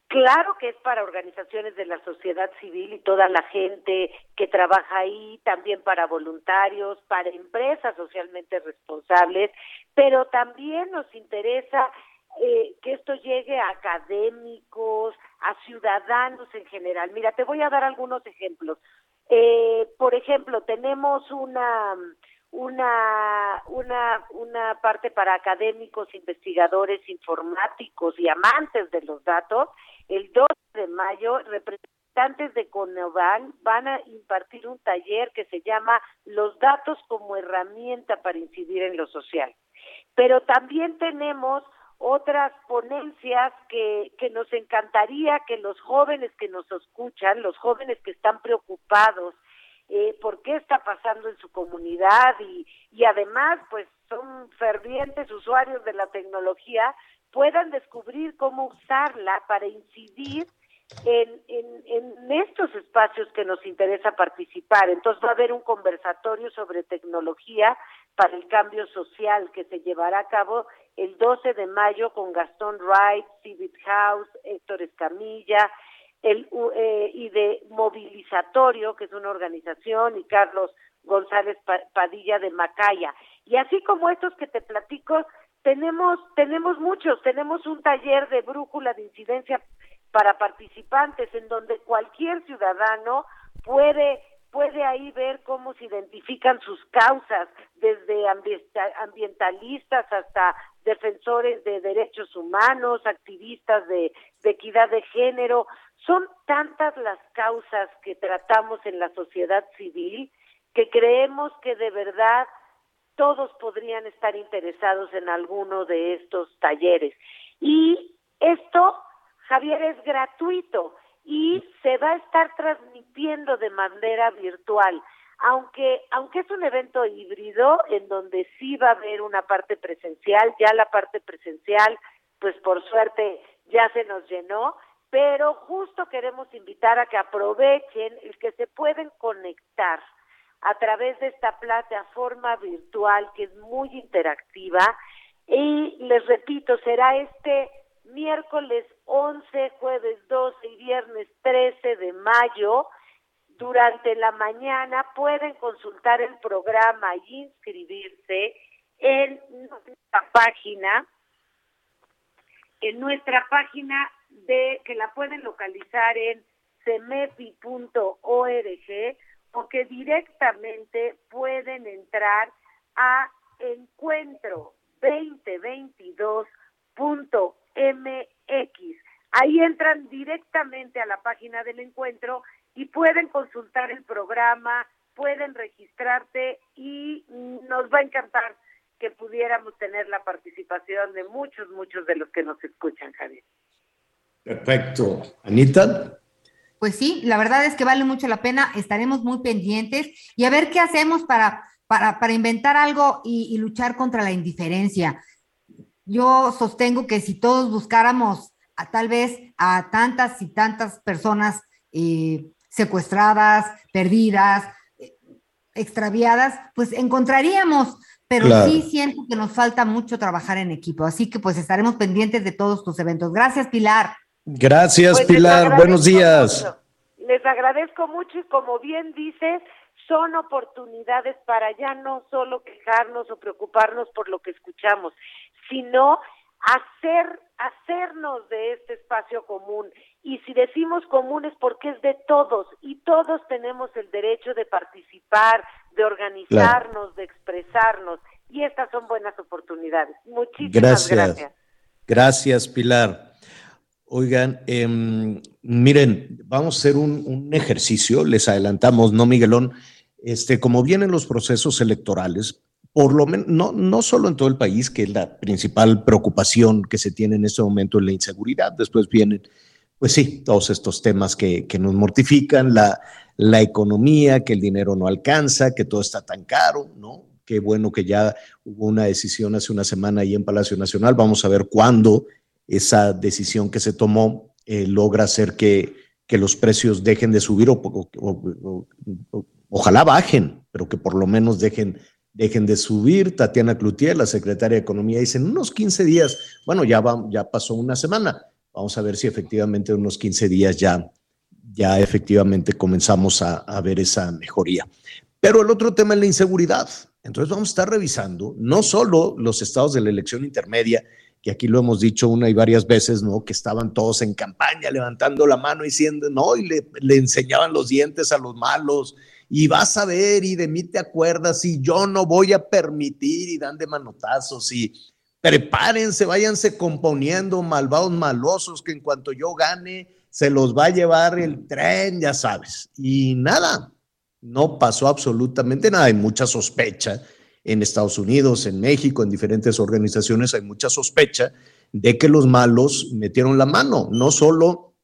Claro que es para organizaciones de la sociedad civil y toda la gente que trabaja ahí, también para voluntarios, para empresas socialmente responsables, pero también nos interesa eh, que esto llegue a académicos, a ciudadanos en general. Mira, te voy a dar algunos ejemplos. Eh, por ejemplo, tenemos una una una una parte para académicos, investigadores informáticos y amantes de los datos. El 2 de mayo, representantes de Conoval van a impartir un taller que se llama Los datos como herramienta para incidir en lo social. Pero también tenemos otras ponencias que, que nos encantaría que los jóvenes que nos escuchan, los jóvenes que están preocupados eh, por qué está pasando en su comunidad y, y además pues son fervientes usuarios de la tecnología, puedan descubrir cómo usarla para incidir en, en, en, estos espacios que nos interesa participar. Entonces va a haber un conversatorio sobre tecnología para el cambio social que se llevará a cabo el 12 de mayo con Gastón Wright, Civic House, Héctor Escamilla, el, eh, y de Movilizatorio, que es una organización, y Carlos González Padilla de Macaya. Y así como estos que te platico, tenemos, tenemos muchos, tenemos un taller de brújula de incidencia para participantes en donde cualquier ciudadano puede puede ahí ver cómo se identifican sus causas, desde ambientalistas hasta defensores de derechos humanos, activistas de, equidad de género. Son tantas las causas que tratamos en la sociedad civil que creemos que de verdad todos podrían estar interesados en alguno de estos talleres. Y esto, Javier, es gratuito y se va a estar transmitiendo de manera virtual. Aunque, aunque es un evento híbrido en donde sí va a haber una parte presencial, ya la parte presencial, pues por suerte ya se nos llenó, pero justo queremos invitar a que aprovechen el que se pueden conectar a través de esta plataforma virtual que es muy interactiva y les repito, será este miércoles 11, jueves 12 y viernes 13 de mayo. Durante la mañana pueden consultar el programa y inscribirse en nuestra página, en nuestra página de que la pueden localizar en cemefi.org o que directamente pueden entrar a encuentro 2022 mx Ahí entran directamente a la página del encuentro y pueden consultar el programa, pueden registrarte y nos va a encantar que pudiéramos tener la participación de muchos, muchos de los que nos escuchan, Javier. Perfecto. Anita. Pues sí, la verdad es que vale mucho la pena, estaremos muy pendientes y a ver qué hacemos para, para, para inventar algo y, luchar contra la indiferencia. Yo sostengo que si todos buscáramos a, tal vez a tantas y tantas personas eh, secuestradas, perdidas, extraviadas, pues encontraríamos, pero sí siento que nos falta mucho trabajar en equipo. Así que pues estaremos pendientes de todos tus eventos. Gracias, Pilar. Gracias, pues Pilar. Buenos días. Les agradezco mucho y como bien dices, son oportunidades para ya no solo quejarnos o preocuparnos por lo que escuchamos, sino hacer hacernos de este espacio común. Y si decimos común es porque es de todos y todos tenemos el derecho de participar, de organizarnos, de expresarnos. Y estas son buenas oportunidades. Muchísimas gracias. Gracias, Pilar. Oigan, em, miren, vamos a hacer un, ejercicio, les adelantamos, ¿no, Miguelón? Este, como vienen los procesos electorales, por lo menos, no, no solo en todo el país, que es la principal preocupación que se tiene en este momento en la inseguridad, después vienen, pues sí, todos estos temas que, que nos mortifican, la, la economía, que el dinero no alcanza, que todo está tan caro, ¿no? Qué bueno que ya hubo una decisión hace una semana ahí en Palacio Nacional, vamos a ver cuándo esa decisión que se tomó eh, logra hacer que, que, los precios dejen de subir o, ojalá bajen, pero que por lo menos dejen, dejen de subir. Tatiana Cloutier, la secretaria de Economía, dice en unos 15 días, bueno, ya, va, ya pasó una semana, vamos a ver si efectivamente en unos 15 días ya, ya efectivamente comenzamos a, ver esa mejoría. Pero el otro tema es la inseguridad. Entonces vamos a estar revisando no solo los estados de la elección intermedia, que aquí lo hemos dicho una y varias veces, ¿no? Que estaban todos en campaña levantando la mano y diciendo, no, y le, le, enseñaban los dientes a los malos, y vas a ver, y de mí te acuerdas, y yo no voy a permitir, y dan de manotazos, y prepárense, váyanse componiendo, malvados malosos, que en cuanto yo gane, se los va a llevar el tren, ya sabes. Y nada, no pasó absolutamente nada, hay mucha sospecha en Estados Unidos, en México, en diferentes organizaciones, hay mucha sospecha de que los malos metieron la mano, no solo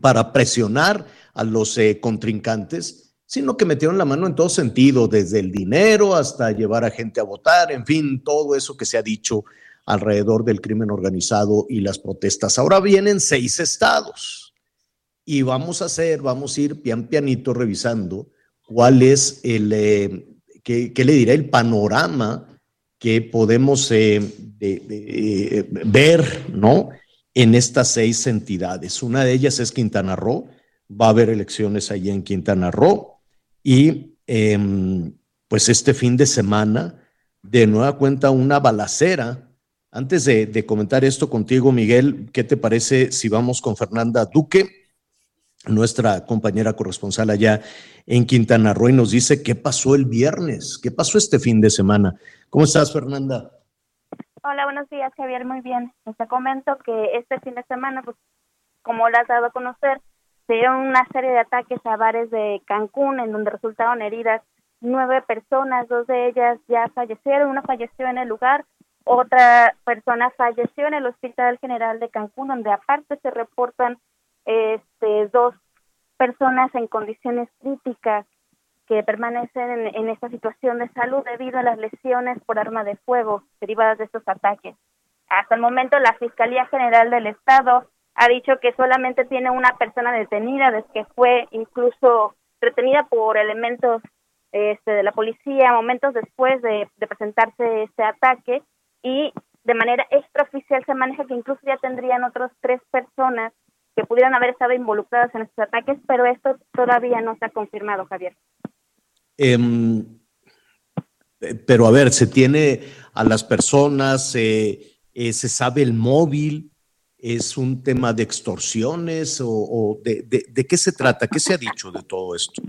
para presionar a los eh, contrincantes, sino que metieron la mano en todo sentido, desde el dinero hasta llevar a gente a votar, en fin, todo eso que se ha dicho alrededor del crimen organizado y las protestas. Ahora vienen seis estados y vamos a hacer, vamos a ir pian pianito revisando cuál es el, eh, ¿qué, le diré? El panorama que podemos eh, eh, ver, ¿no? En estas seis entidades. Una de ellas es Quintana Roo. Va a haber elecciones allí en Quintana Roo. Y em, pues este fin de semana, de nueva cuenta, una balacera. Antes de, comentar esto contigo, Miguel, ¿qué te parece si vamos con Fernanda Duque? nuestra compañera corresponsal allá en Quintana Roo y nos dice qué pasó el viernes, qué pasó este fin de semana. ¿Cómo estás, Fernanda? Hola, buenos días, Javier. Muy bien. Te comento que este fin de semana, pues, como lo has dado a conocer, se dieron una serie de ataques a bares de Cancún, en donde resultaron heridas nueve personas, dos de ellas ya fallecieron, una falleció en el lugar, otra persona falleció en el Hospital General de Cancún, donde aparte se reportan este, dos personas en condiciones críticas que permanecen en, esta situación de salud debido a las lesiones por arma de fuego derivadas de estos ataques. Hasta el momento, la Fiscalía General del Estado ha dicho que solamente tiene una persona detenida, desde que fue incluso retenida por elementos este, de la policía momentos después de, de presentarse este ataque y de manera extraoficial se maneja que incluso ya tendrían otras tres personas que pudieran haber estado involucradas en estos ataques, pero esto todavía no se ha confirmado, Javier. Em, pero a ver, se tiene a las personas, eh, se sabe el móvil, es un tema de extorsiones o, de, qué se trata, qué se ha dicho de todo esto.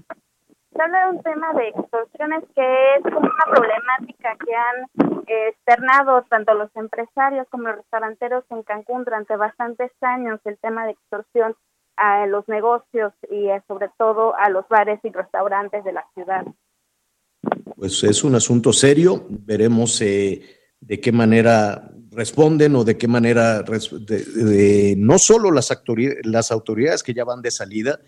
Se habla de un tema de extorsiones que es una problemática que han eh, externado tanto los empresarios como los restauranteros en Cancún durante bastantes años, el tema de extorsión a los negocios y eh, sobre todo a los bares y restaurantes de la ciudad. Pues es un asunto serio, veremos eh, de qué manera responden o de qué manera no solo las, las autoridades que ya van de salida,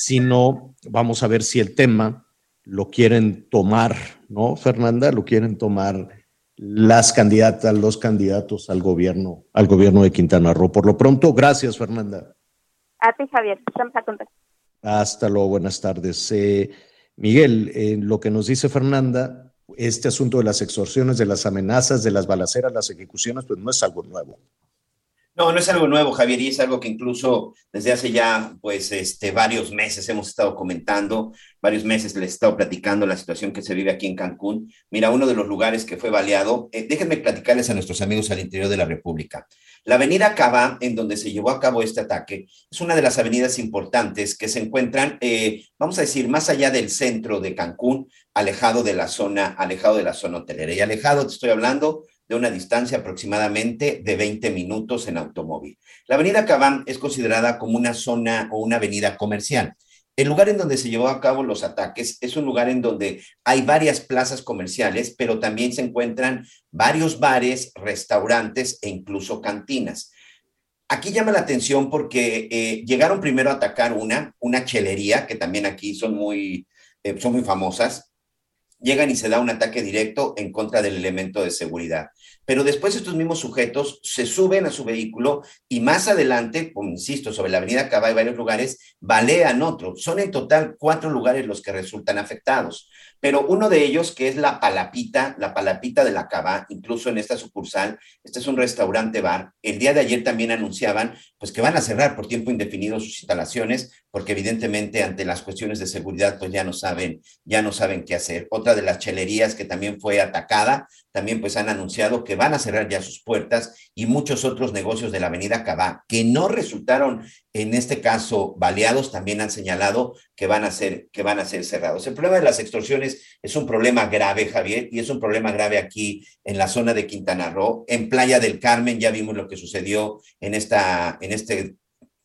sino vamos a ver si el tema lo quieren tomar, ¿no, Fernanda? Lo quieren tomar las candidatas, los candidatos al gobierno, al gobierno de Quintana Roo. Por lo pronto, gracias, Fernanda. A ti, Javier. Estamos a contar. Hasta luego, buenas tardes. Eh, Miguel, en lo que nos dice Fernanda, este asunto de las extorsiones, de las amenazas, de las balaceras, las ejecuciones, pues no es algo nuevo. No, no es algo nuevo, Javier, y es algo que incluso desde hace ya, pues, este, varios meses hemos estado comentando, varios meses les he estado platicando la situación que se vive aquí en Cancún. Mira, uno de los lugares que fue baleado, eh, déjenme platicarles a nuestros amigos al interior de la República. La avenida Cava, en donde se llevó a cabo este ataque, es una de las avenidas importantes que se encuentran, eh, vamos a decir, más allá del centro de Cancún, alejado de la zona, alejado de la zona hotelera. Y alejado, te estoy hablando de una distancia aproximadamente de 20 minutos en automóvil. La avenida Cabán es considerada como una zona o una avenida comercial. El lugar en donde se llevó a cabo los ataques es un lugar en donde hay varias plazas comerciales, pero también se encuentran varios bares, restaurantes e incluso cantinas. Aquí llama la atención porque eh, llegaron primero a atacar una, una chelería, que también aquí son muy, eh, son muy famosas, llegan y se da un ataque directo en contra del elemento de seguridad. Pero después estos mismos sujetos se suben a su vehículo y más adelante, como insisto, sobre la avenida Cava y varios lugares, balean otros. Son en total cuatro lugares los que resultan afectados. Pero uno de ellos, que es la Palapita, la Palapita de la Cava, incluso en esta sucursal, este es un restaurante bar, el día de ayer también anunciaban pues que van a cerrar por tiempo indefinido sus instalaciones, porque evidentemente ante las cuestiones de seguridad pues ya no saben, ya no saben qué hacer. Otra de las chelerías que también fue atacada, también pues han anunciado que van a cerrar ya sus puertas y muchos otros negocios de la Avenida Cabá que no resultaron en este caso baleados también han señalado que van a ser que van a ser cerrados. El problema de las extorsiones es un problema grave, Javier, y es un problema grave aquí en la zona de Quintana Roo, en Playa del Carmen ya vimos lo que sucedió en esta en este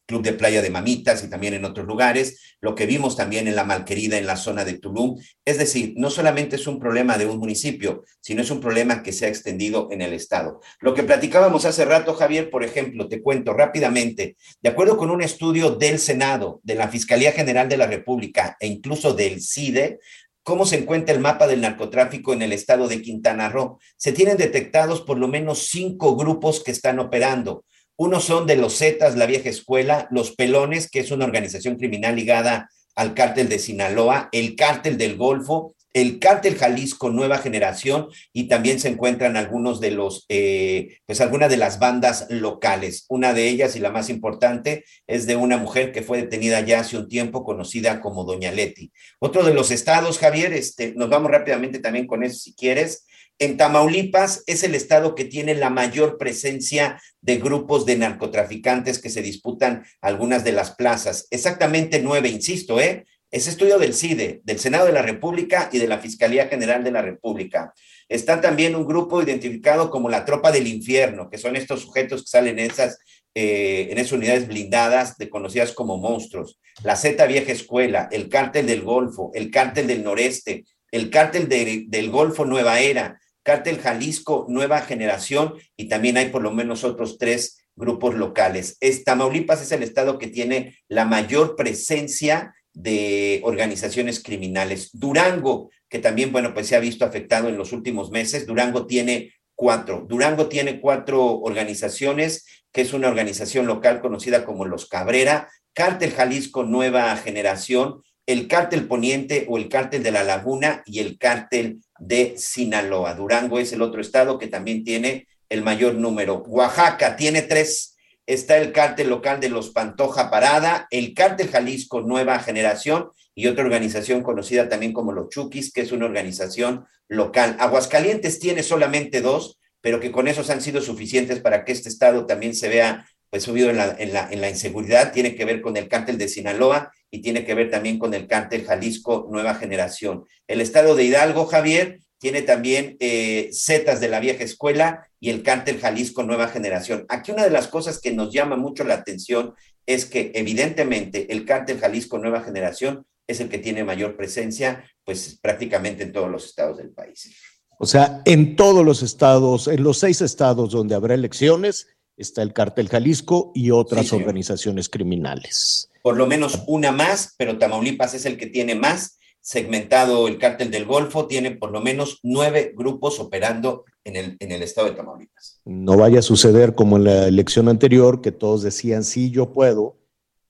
Club de Playa de Mamitas y también en otros lugares, lo que vimos también en la Malquerida, en la zona de Tulum. Es decir, no solamente es un problema de un municipio, sino es un problema que se ha extendido en el Estado. Lo que platicábamos hace rato, Javier, por ejemplo, te cuento rápidamente, de acuerdo con un estudio del Senado, de la Fiscalía General de la República e incluso del CIDE, cómo se encuentra el mapa del narcotráfico en el estado de Quintana Roo. Se tienen detectados por lo menos cinco grupos que están operando. Unos son de los Zetas, la vieja escuela, los Pelones, que es una organización criminal ligada al cártel de Sinaloa, el cártel del Golfo, el cártel Jalisco Nueva Generación y también se encuentran algunos de los, eh, pues algunas de las bandas locales. Una de ellas y la más importante es de una mujer que fue detenida ya hace un tiempo, conocida como Doña Leti. Otro de los estados, Javier, este, nos vamos rápidamente también con eso si quieres. En Tamaulipas es el estado que tiene la mayor presencia de grupos de narcotraficantes que se disputan algunas de las plazas. Exactamente nueve, insisto, ¿eh? Es estudio del CIDE, del Senado de la República y de la Fiscalía General de la República. Está también un grupo identificado como la Tropa del Infierno, que son estos sujetos que salen en esas, eh, en esas unidades blindadas, de, conocidas como monstruos. La Z Vieja Escuela, el Cártel del Golfo, el Cártel del Noreste, el Cártel del Golfo Nueva Era, Cártel Jalisco Nueva Generación y también hay por lo menos otros tres grupos locales. Es, Tamaulipas es el estado que tiene la mayor presencia de organizaciones criminales. Durango, que también, bueno, pues se ha visto afectado en los últimos meses, Durango tiene cuatro. Durango tiene cuatro organizaciones, que es una organización local conocida como Los Cabrera, Cártel Jalisco Nueva Generación, el cártel poniente o el cártel de la laguna y el cártel de Sinaloa. Durango es el otro estado que también tiene el mayor número. Oaxaca tiene tres. Está el cártel local de los Pantoja Parada, el cártel Jalisco Nueva Generación y otra organización conocida también como los Chukis, que es una organización local. Aguascalientes tiene solamente dos, pero que con esos han sido suficientes para que este estado también se vea pues subido en la, en la, en la inseguridad, tiene que ver con el cártel de Sinaloa y tiene que ver también con el cártel Jalisco Nueva Generación. El estado de Hidalgo, Javier, tiene también eh, Zetas de la vieja escuela y el cártel Jalisco Nueva Generación. Aquí una de las cosas que nos llama mucho la atención es que evidentemente el cártel Jalisco Nueva Generación es el que tiene mayor presencia, pues prácticamente en todos los estados del país. O sea, en todos los estados, en los seis estados donde habrá elecciones, está el cártel Jalisco y otras Sí, organizaciones criminales. Por lo menos una más, pero Tamaulipas es el que tiene más segmentado el cártel del Golfo, tiene por lo menos nueve grupos operando en el, en el estado de Tamaulipas. No vaya a suceder como en la elección anterior, que todos decían, sí, yo puedo,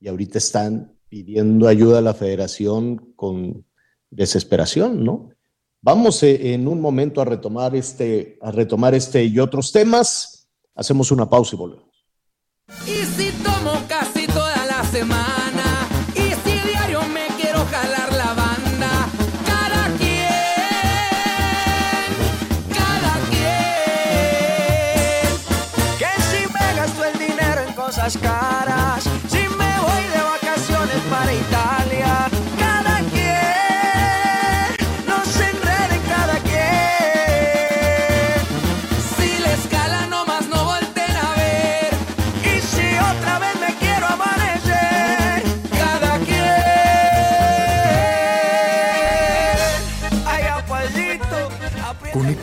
y ahorita están pidiendo ayuda a la federación con desesperación, ¿no? Vamos eh, en un momento a retomar este, a retomar este y otros temas. Hacemos una pausa y volvemos. Y si tomo casi toda la semana,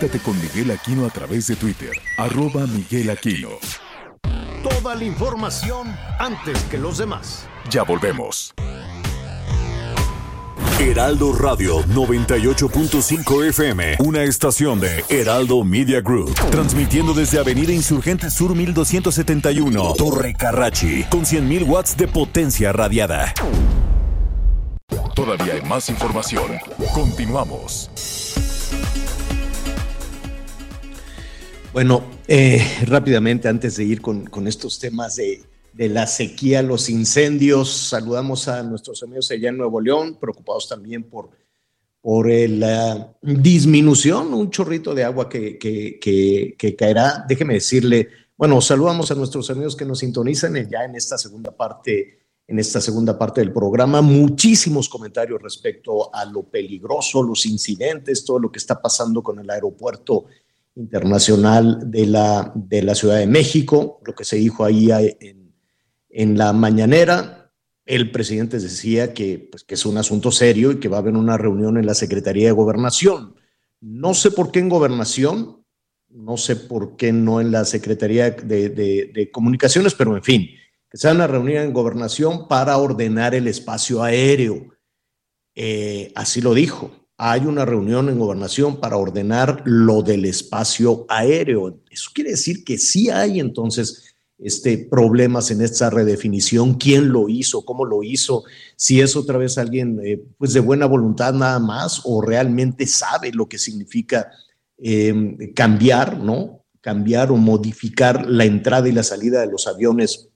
Conéctate con Miguel Aquino a través de Twitter, arroba Miguel Aquino. Toda la información antes que los demás. Ya volvemos. Heraldo Radio 98.5 FM, una estación de Heraldo Media Group, transmitiendo desde Avenida Insurgente Sur 1271, Torre Carrachi, con 100.000 watts de potencia radiada. Todavía hay más información. Continuamos. Bueno, eh, rápidamente, antes de ir con, con estos temas de, de la sequía, los incendios, saludamos a nuestros amigos allá en Nuevo León, preocupados también por, por eh, la disminución, un chorrito de agua que, que, que- que caerá. Déjeme decirle, bueno, saludamos a nuestros amigos que nos sintonizan ya en esta segunda parte, en esta segunda parte del programa. Muchísimos comentarios respecto a lo peligroso, los incidentes, todo lo que está pasando con el aeropuerto internacional de la, de la Ciudad de México, lo que se dijo ahí eh, en, en la mañanera. El presidente decía que, pues, que es un asunto serio y que va a haber una reunión en la Secretaría de Gobernación. No sé por qué en Gobernación, no sé por qué no en la Secretaría de, de- Comunicaciones, pero en fin, que se van a reunir en Gobernación para ordenar el espacio aéreo. Eh, así lo dijo. Hay una reunión en gobernación para ordenar lo del espacio aéreo. Eso quiere decir que sí hay entonces este, problemas en esta redefinición. ¿Quién lo hizo? ¿Cómo lo hizo? Si es otra vez alguien eh, pues de buena voluntad nada más o realmente sabe lo que significa eh, cambiar, ¿no? Cambiar o modificar la entrada y la salida de los aviones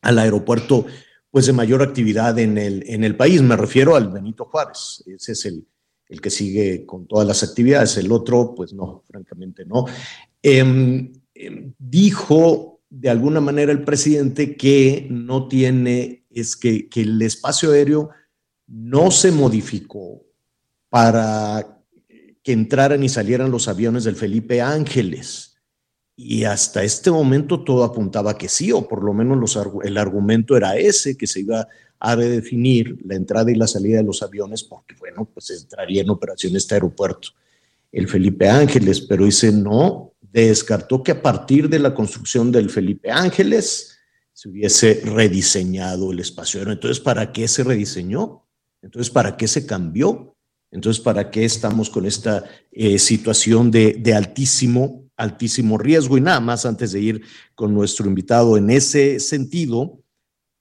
al aeropuerto pues de mayor actividad en el, en el país. Me refiero al Benito Juárez. Ese es el, el que sigue con todas las actividades. El otro, pues no, francamente no. Em, em, dijo de alguna manera el presidente que no tiene, es que, que el espacio aéreo no se modificó para que entraran y salieran los aviones del Felipe Ángeles. Y hasta este momento todo apuntaba que sí, o por lo menos los el argumento era ese, que se iba a redefinir la entrada y la salida de los aviones, porque bueno, pues entraría en operación este aeropuerto, el Felipe Ángeles, pero dice no, descartó que a partir de la construcción del Felipe Ángeles se hubiese rediseñado el espacio. Entonces, ¿para qué se rediseñó? Entonces, ¿para qué se cambió? Entonces, ¿para qué estamos con esta eh, situación de, de altísimo, altísimo riesgo? Y nada más antes de ir con nuestro invitado en ese sentido,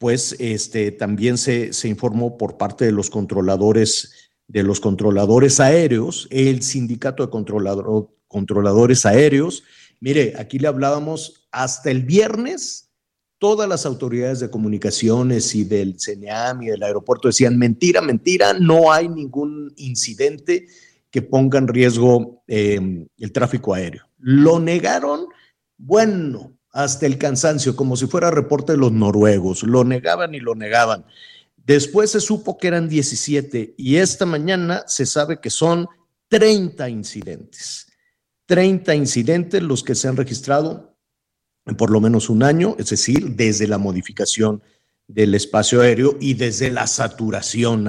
pues este, también se, se informó por parte de los controladores, de los controladores aéreos, el sindicato de controlador- controladores aéreos. Mire, aquí le hablábamos hasta el viernes, todas las autoridades de comunicaciones y del CNEAM y del aeropuerto decían, mentira, mentira, no hay ningún incidente que ponga en riesgo eh, el tráfico aéreo. Lo negaron, bueno, hasta el cansancio, como si fuera reporte de los noruegos, lo negaban y lo negaban. Después se supo que eran 17 y esta mañana se sabe que son 30 incidentes. 30 incidentes los que se han registrado en por lo menos un año, es decir, desde la modificación del espacio aéreo y desde la saturación.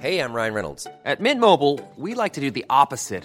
Hey, I'm Ryan Reynolds. At Mint Mobile, we like to do the opposite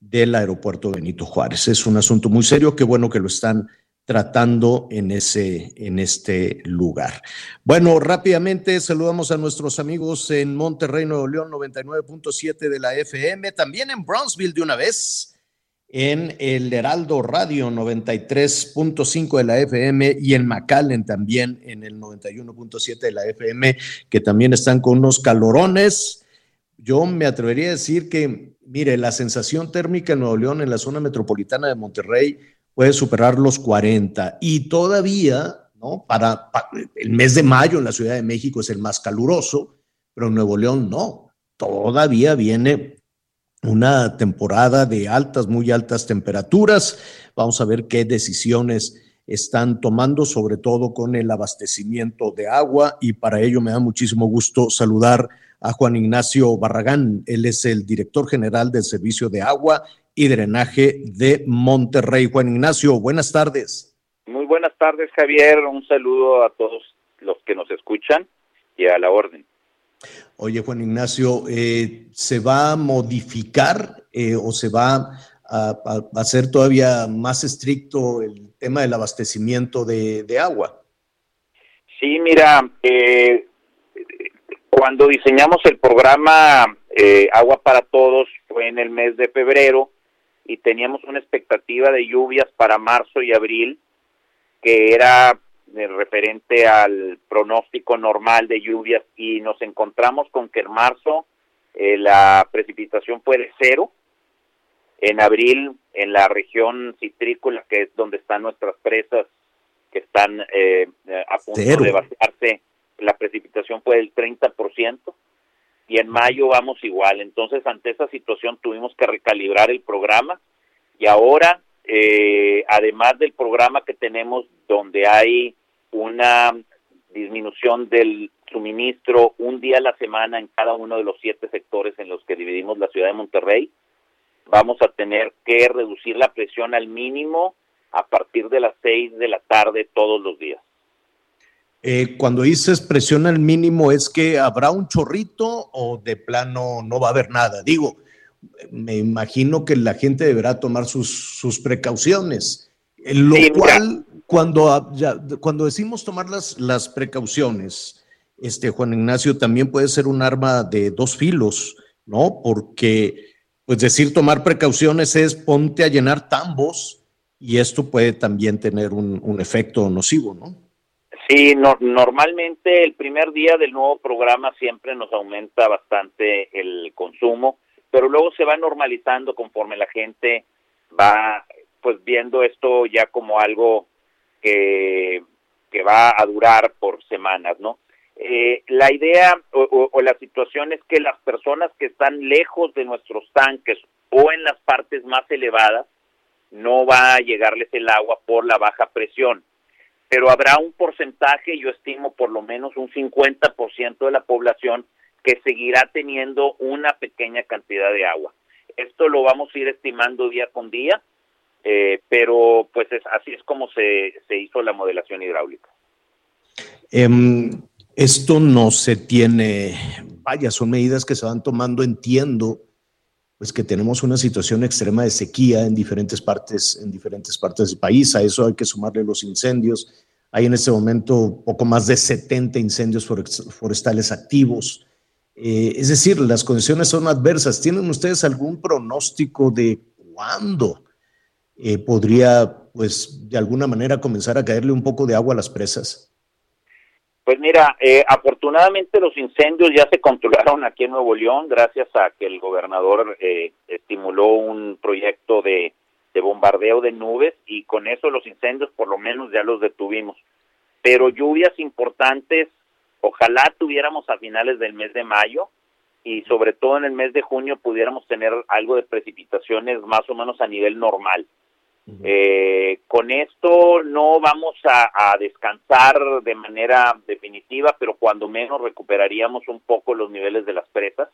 del aeropuerto Benito Juárez. Es un asunto muy serio. Qué bueno que lo están tratando en, ese, en este lugar. Bueno, rápidamente saludamos a nuestros amigos en Monterrey, Nuevo León, 99.7 de la FM, también en Brownsville de una vez, en el Heraldo Radio 93.5 de la FM y en McAllen también en el 91.7 de la FM, que también están con unos calorones. Yo me atrevería a decir que, mire, la sensación térmica en Nuevo León, en la zona metropolitana de Monterrey, puede superar los 40 y todavía, ¿no? Para, el mes de mayo en la Ciudad de México es el más caluroso, pero en Nuevo León no. Todavía viene una temporada de altas, muy altas temperaturas. Vamos a ver qué decisiones están tomando, sobre todo con el abastecimiento de agua. Y para ello me da muchísimo gusto saludar a Juan Ignacio Barragán. Él es el director general del Servicio de Agua y Drenaje de Monterrey. Juan Ignacio, buenas tardes. Muy buenas tardes, Javier. Un saludo a todos los que nos escuchan y a la orden. Oye, Juan Ignacio, eh, ¿se va a modificar eh, o se va a, hacer todavía más estricto el tema del abastecimiento de, agua? Sí, mira, eh, cuando diseñamos el programa Agua para Todos fue en el mes de febrero y teníamos una expectativa de lluvias para marzo y abril que era referente al pronóstico normal de lluvias y nos encontramos con que en marzo eh, la precipitación fue de cero, en abril en la región citrícola que es donde están nuestras presas que están eh, a punto de vaciarse, la precipitación fue del 30% y en mayo vamos igual. Entonces, ante esa situación tuvimos que recalibrar el programa y ahora, eh, además del programa que tenemos donde hay una disminución del suministro un día a la semana en cada uno de los siete sectores en los que dividimos la ciudad de Monterrey, vamos a tener que reducir la presión al mínimo a partir de las seis de la tarde todos los días. Eh, cuando dices presión al mínimo, ¿es que habrá un chorrito o de plano no va a haber nada? Digo, me imagino que la gente deberá tomar sus, sus precauciones, lo cual, cuando, cuando decimos tomar las, las precauciones, este, Juan Ignacio, también puede ser un arma de dos filos, ¿no? Porque, pues decir tomar precauciones es ponte a llenar tambos y esto puede también tener un, un efecto nocivo, ¿no? Sí, normalmente el primer día del nuevo programa siempre nos aumenta bastante el consumo, pero luego se va normalizando conforme la gente va pues viendo esto ya como algo que, que va a durar por semanas, ¿no? Eh, la idea o, o, la situación es que las personas que están lejos de nuestros tanques o en las partes más elevadas no va a llegarles el agua por la baja presión pero habrá un porcentaje, yo estimo por lo menos un 50% de la población que seguirá teniendo una pequeña cantidad de agua. Esto lo vamos a ir estimando día con día, eh, pero pues es, así es como se, hizo la modelación hidráulica. Um, esto no se tiene, vaya, son medidas que se van tomando, entiendo, pues que tenemos una situación extrema de sequía en diferentes partes, en diferentes partes del país. A eso hay que sumarle los incendios. Hay en este momento poco más de 70 incendios forestales activos. Eh, es decir, las condiciones son adversas. ¿Tienen ustedes algún pronóstico de cuándo eh, podría, pues, de alguna manera comenzar a caerle un poco de agua a las presas? Pues mira, eh, afortunadamente los incendios ya se controlaron aquí en Nuevo León gracias a que el gobernador eh, estimuló un proyecto de, de bombardeo de nubes y con eso los incendios por lo menos ya los detuvimos. Pero lluvias importantes, ojalá tuviéramos a finales del mes de mayo y sobre todo en el mes de junio pudiéramos tener algo de precipitaciones más o menos a nivel normal. Eh, con esto no vamos a, a descansar de manera definitiva, pero cuando menos recuperaríamos un poco los niveles de las presas,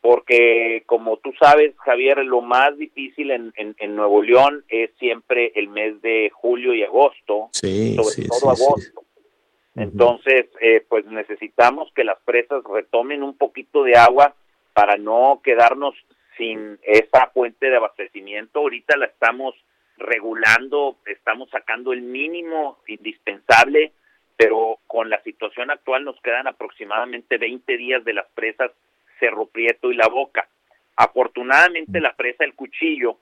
porque como tú sabes, Javier, lo más difícil en, en, en Nuevo León es siempre el mes de julio y agosto, Sí, sobre sí, todo sí, agosto. Entonces, eh, pues necesitamos que las presas retomen un poquito de agua para no quedarnos sin esa fuente de abastecimiento. Ahorita la estamos regulando, estamos sacando el mínimo indispensable, pero con la situación actual nos quedan aproximadamente 20 días de las presas Cerro Prieto y La Boca. Afortunadamente la presa El Cuchillo,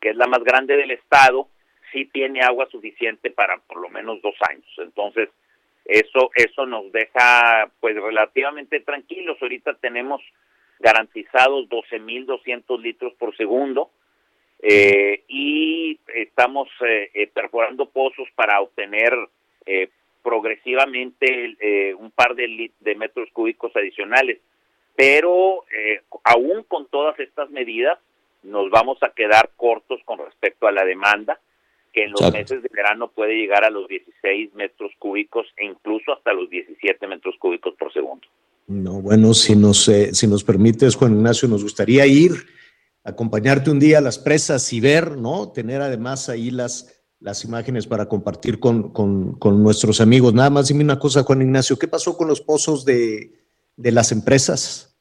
que es la más grande del estado, sí tiene agua suficiente para por lo menos dos años. Entonces, eso eso nos deja pues relativamente tranquilos. Ahorita tenemos garantizados 12.200 litros por segundo eh, y estamos eh, eh, perforando pozos para obtener eh, progresivamente eh, un par de, de metros cúbicos adicionales. Pero eh, aún con todas estas medidas, nos vamos a quedar cortos con respecto a la demanda, que en los Exacto. meses de verano puede llegar a los 16 metros cúbicos e incluso hasta los 17 metros cúbicos por segundo. No, bueno, si nos, eh, si nos permites, Juan Ignacio, nos gustaría ir, acompañarte un día a las presas y ver, ¿no? Tener además ahí las, las imágenes para compartir con, con, nuestros amigos. Nada más dime una cosa, Juan Ignacio, ¿qué pasó con los pozos de, de las empresas?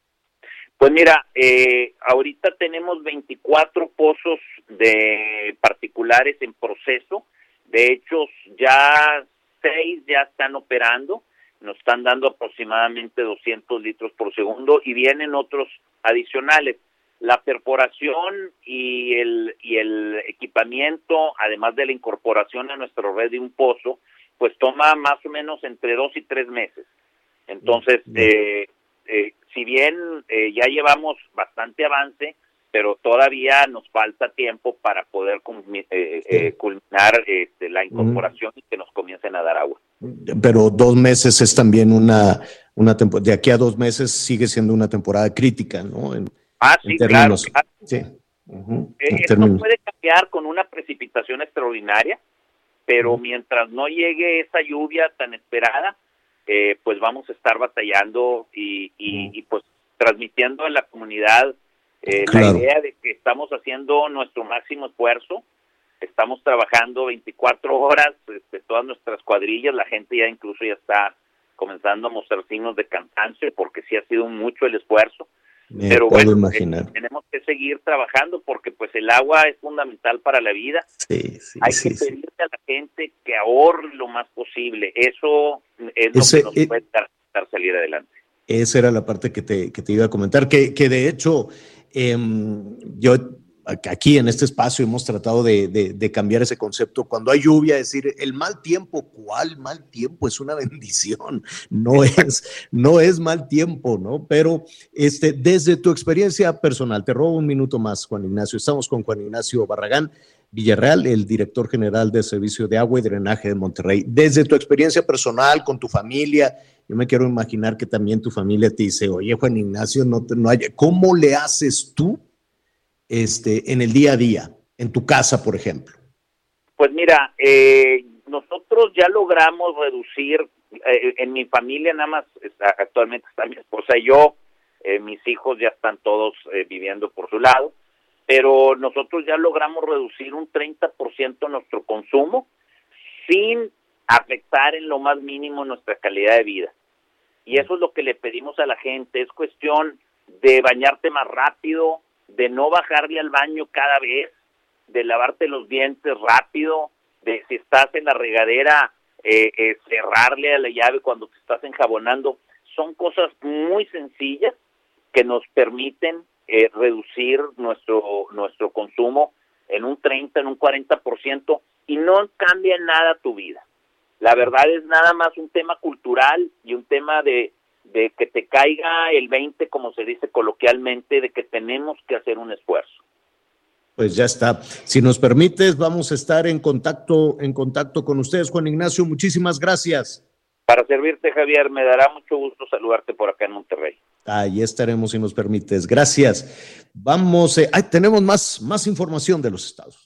Pues mira, eh, ahorita tenemos 24 pozos de particulares en proceso. De hecho, ya seis ya están operando. Nos están dando aproximadamente 200 litros por segundo y vienen otros adicionales. La perforación y el, y el equipamiento, además de la incorporación a nuestra red de un pozo, pues toma más o menos entre dos y tres meses. Entonces, eh, eh, si bien eh, ya llevamos bastante avance, pero todavía nos falta tiempo para poder eh, eh, culminar este, la incorporación y que nos comiencen a dar agua. Pero dos meses es también una, una temporada, de aquí a dos meses sigue siendo una temporada crítica, ¿no? En, Ah, sí, claro. claro. Sí. ujú, Eh, esto términos- puede cambiar con una precipitación extraordinaria, pero mientras no llegue esa lluvia tan esperada, eh, pues vamos a estar batallando y, y, y, pues transmitiendo a la comunidad eh, Claro. la idea de que estamos haciendo nuestro máximo esfuerzo, estamos trabajando 24 horas, este, todas nuestras cuadrillas, la gente ya incluso ya está comenzando a mostrar signos de cansancio porque sí ha sido mucho el esfuerzo. Me Pero bueno, imaginar. eh, tenemos que seguir trabajando porque pues el agua es fundamental para la vida. Sí, sí, Hay sí, que pedirle a la gente que ahorre lo más posible. Eso es lo que nos eh, puede dar, dar salir adelante. Esa era la parte que te, que te iba a comentar, que, que de hecho em, yo aquí en este espacio hemos tratado de, de- de cambiar ese concepto. Cuando hay lluvia, decir, el mal tiempo, ¿cuál mal tiempo? Es una bendición, no es, no es mal tiempo, ¿no? Pero este, desde tu experiencia personal, te robo un minuto más, Juan Ignacio. Estamos con Juan Ignacio Barragán. Villarreal, el director general del Servicio de Agua y Drenaje de Monterrey. Desde tu experiencia personal, con tu familia, yo me quiero imaginar que también tu familia te dice, oye, Juan Ignacio, no, te- no ¿cómo le haces tú este, en el día a día, en tu casa, por ejemplo? Pues mira, eh, nosotros ya logramos reducir, eh, en mi familia nada más actualmente está mi esposa y yo, eh, mis hijos ya están todos eh, viviendo por su lado, pero nosotros ya logramos reducir un 30% nuestro consumo sin afectar en lo más mínimo nuestra calidad de vida. Y eso es lo que le pedimos a la gente, es cuestión de bañarte más rápido, de no bajarle al baño cada vez, de lavarte los dientes rápido, de si estás en la regadera, eh, eh, cerrarle a la llave cuando te estás enjabonando. Son cosas muy sencillas que nos permiten eh, reducir nuestro, nuestro consumo en un 30, en un 40% y no cambia nada tu vida. La verdad es nada más un tema cultural y un tema de, de que te caiga el 20, como se dice coloquialmente, de que tenemos que hacer un esfuerzo. Pues ya está. Si nos permites, vamos a estar en contacto, en contacto con ustedes, Juan Ignacio. Muchísimas gracias. Para servirte, Javier, me dará mucho gusto saludarte por acá en Monterrey. Ahí estaremos si nos permites. Gracias. Vamos, eh, tenemos más, más información de los estados.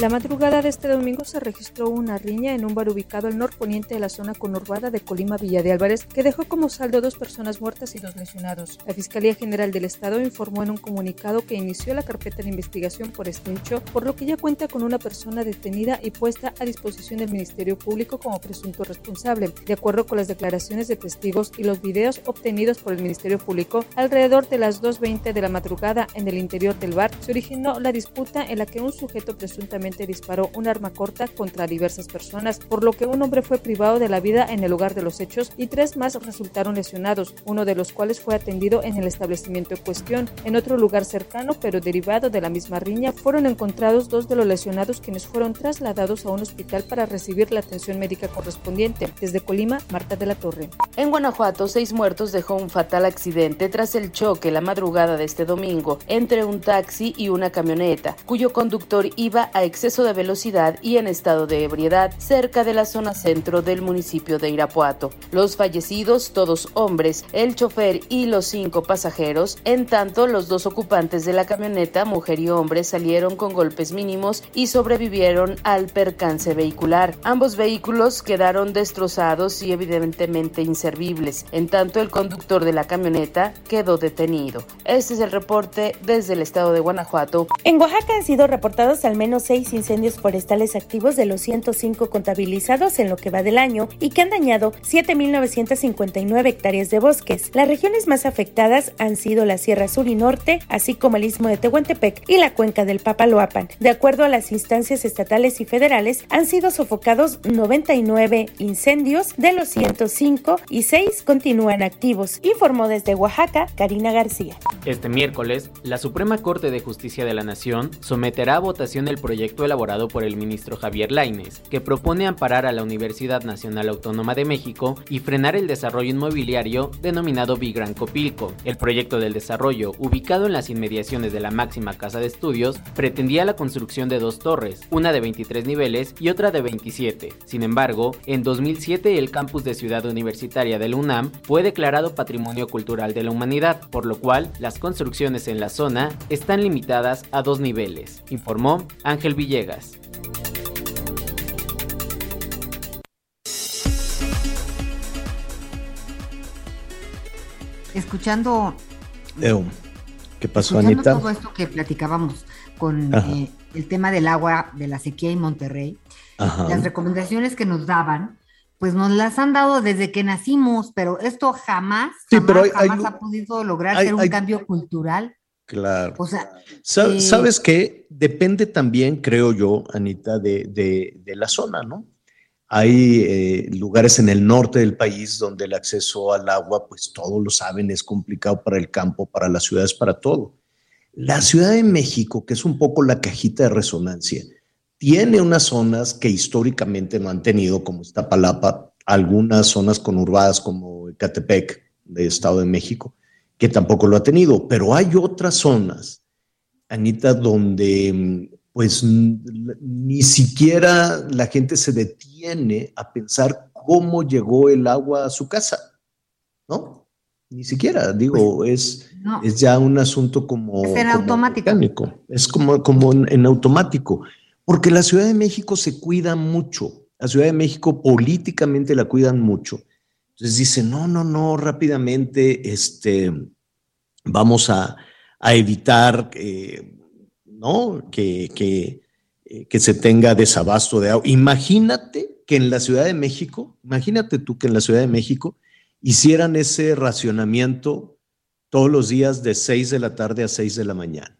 La madrugada de este domingo se registró una riña en un bar ubicado al norponiente de la zona conurbada de Colima Villa de Álvarez que dejó como saldo dos personas muertas y dos lesionados. La Fiscalía General del Estado informó en un comunicado que inició la carpeta de investigación por este hecho, por lo que ya cuenta con una persona detenida y puesta a disposición del Ministerio Público como presunto responsable. De acuerdo con las declaraciones de testigos y los videos obtenidos por el Ministerio Público, alrededor de las 2.20 de la madrugada en el interior del bar se originó la disputa en la que un sujeto presuntamente disparó un arma corta contra diversas personas, por lo que un hombre fue privado de la vida en el lugar de los hechos y tres más resultaron lesionados, uno de los cuales fue atendido en el establecimiento en cuestión. En otro lugar cercano, pero derivado de la misma riña, fueron encontrados dos de los lesionados quienes fueron trasladados a un hospital para recibir la atención médica correspondiente. Desde Colima, Marta de la Torre. En Guanajuato, seis muertos dejó un fatal accidente tras el choque la madrugada de este domingo entre un taxi y una camioneta, cuyo conductor iba a exceso de velocidad y en estado de ebriedad cerca de la zona centro del municipio de Irapuato. Los fallecidos, todos hombres, el chofer y los cinco pasajeros, en tanto los dos ocupantes de la camioneta, mujer y hombre, salieron con golpes mínimos y sobrevivieron al percance vehicular. Ambos vehículos quedaron destrozados y evidentemente inservibles, en tanto el conductor de la camioneta quedó detenido. Este es el reporte desde el estado de Guanajuato. En Oaxaca han sido reportados al menos seis incendios forestales activos de los 105 contabilizados en lo que va del año y que han dañado 7.959 hectáreas de bosques. Las regiones más afectadas han sido la Sierra Sur y Norte, así como el Istmo de Tehuantepec y la cuenca del Papaloapan. De acuerdo a las instancias estatales y federales, han sido sofocados 99 incendios de los 105 y 6 continúan activos, informó desde Oaxaca Karina García. Este miércoles, la Suprema Corte de Justicia de la Nación someterá a votación el proyecto elaborado por el ministro Javier Laines, que propone amparar a la Universidad Nacional Autónoma de México y frenar el desarrollo inmobiliario denominado Vigran Copilco. El proyecto del desarrollo, ubicado en las inmediaciones de la máxima casa de estudios, pretendía la construcción de dos torres, una de 23 niveles y otra de 27. Sin embargo, en 2007 el campus de Ciudad Universitaria de la UNAM fue declarado Patrimonio Cultural de la Humanidad, por lo cual las construcciones en la zona están limitadas a dos niveles, informó Ángel Villegas. Escuchando. ¿Qué pasó, escuchando Anita? todo esto que platicábamos con eh, el tema del agua, de la sequía en Monterrey, Ajá. las recomendaciones que nos daban, pues nos las han dado desde que nacimos, pero esto jamás, Sí, jamás, pero hay- jamás hay- ha podido lograr hay- ser un hay- cambio cultural. Claro. O sea, eh, ¿Sabes qué? Depende también, creo yo, Anita, de, de- de la zona, ¿no? Hay eh, lugares en el norte del país donde el acceso al agua, pues todos lo saben, es complicado para el campo, para las ciudades, para todo. La Ciudad de México, que es un poco la cajita de resonancia, tiene unas zonas que históricamente no han tenido, como Iztapalapa, algunas zonas conurbadas como Ecatepec, de Estado de México, que tampoco lo ha tenido, pero hay otras zonas, Anita, donde mm, pues ni siquiera la gente se detiene a pensar cómo llegó el agua a su casa, ¿no? Ni siquiera, digo, es, Pues, no. es ya un asunto como... Es en como automático. mecánico, Es como, como en, en automático, porque la Ciudad de México se cuida mucho, la Ciudad de México políticamente la cuidan mucho. Entonces dice, no, no, no, rápidamente, este, vamos a, a evitar, ¿no? Que, que, eh, que se tenga desabasto de agua. Imagínate que en la Ciudad de México, imagínate tú que en la Ciudad de México hicieran ese racionamiento todos los días de 6 de la tarde a 6 de la mañana.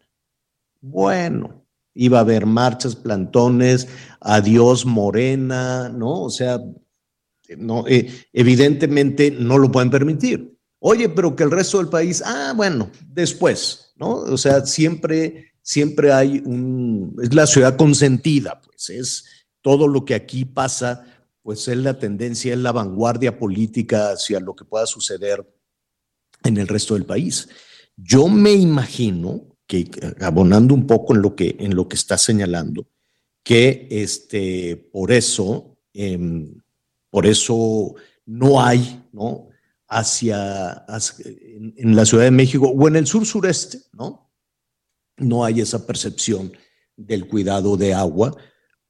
Bueno, iba a haber marchas, plantones, adiós Morena, ¿no? O sea, no, eh, evidentemente no lo pueden permitir. Oye, pero que el resto del país, ah, bueno, después, ¿no? O sea, siempre, siempre hay un, es la ciudad consentida, pues es, todo lo que aquí pasa, pues es la tendencia, es la vanguardia política hacia lo que pueda suceder en el resto del país. Yo me imagino que, abonando un poco en lo que, en lo que está señalando, que este, por eso, em, por eso no hay, ¿no? Hacia, en, la Ciudad de México o en el sur sureste, ¿no? No hay esa percepción del cuidado de agua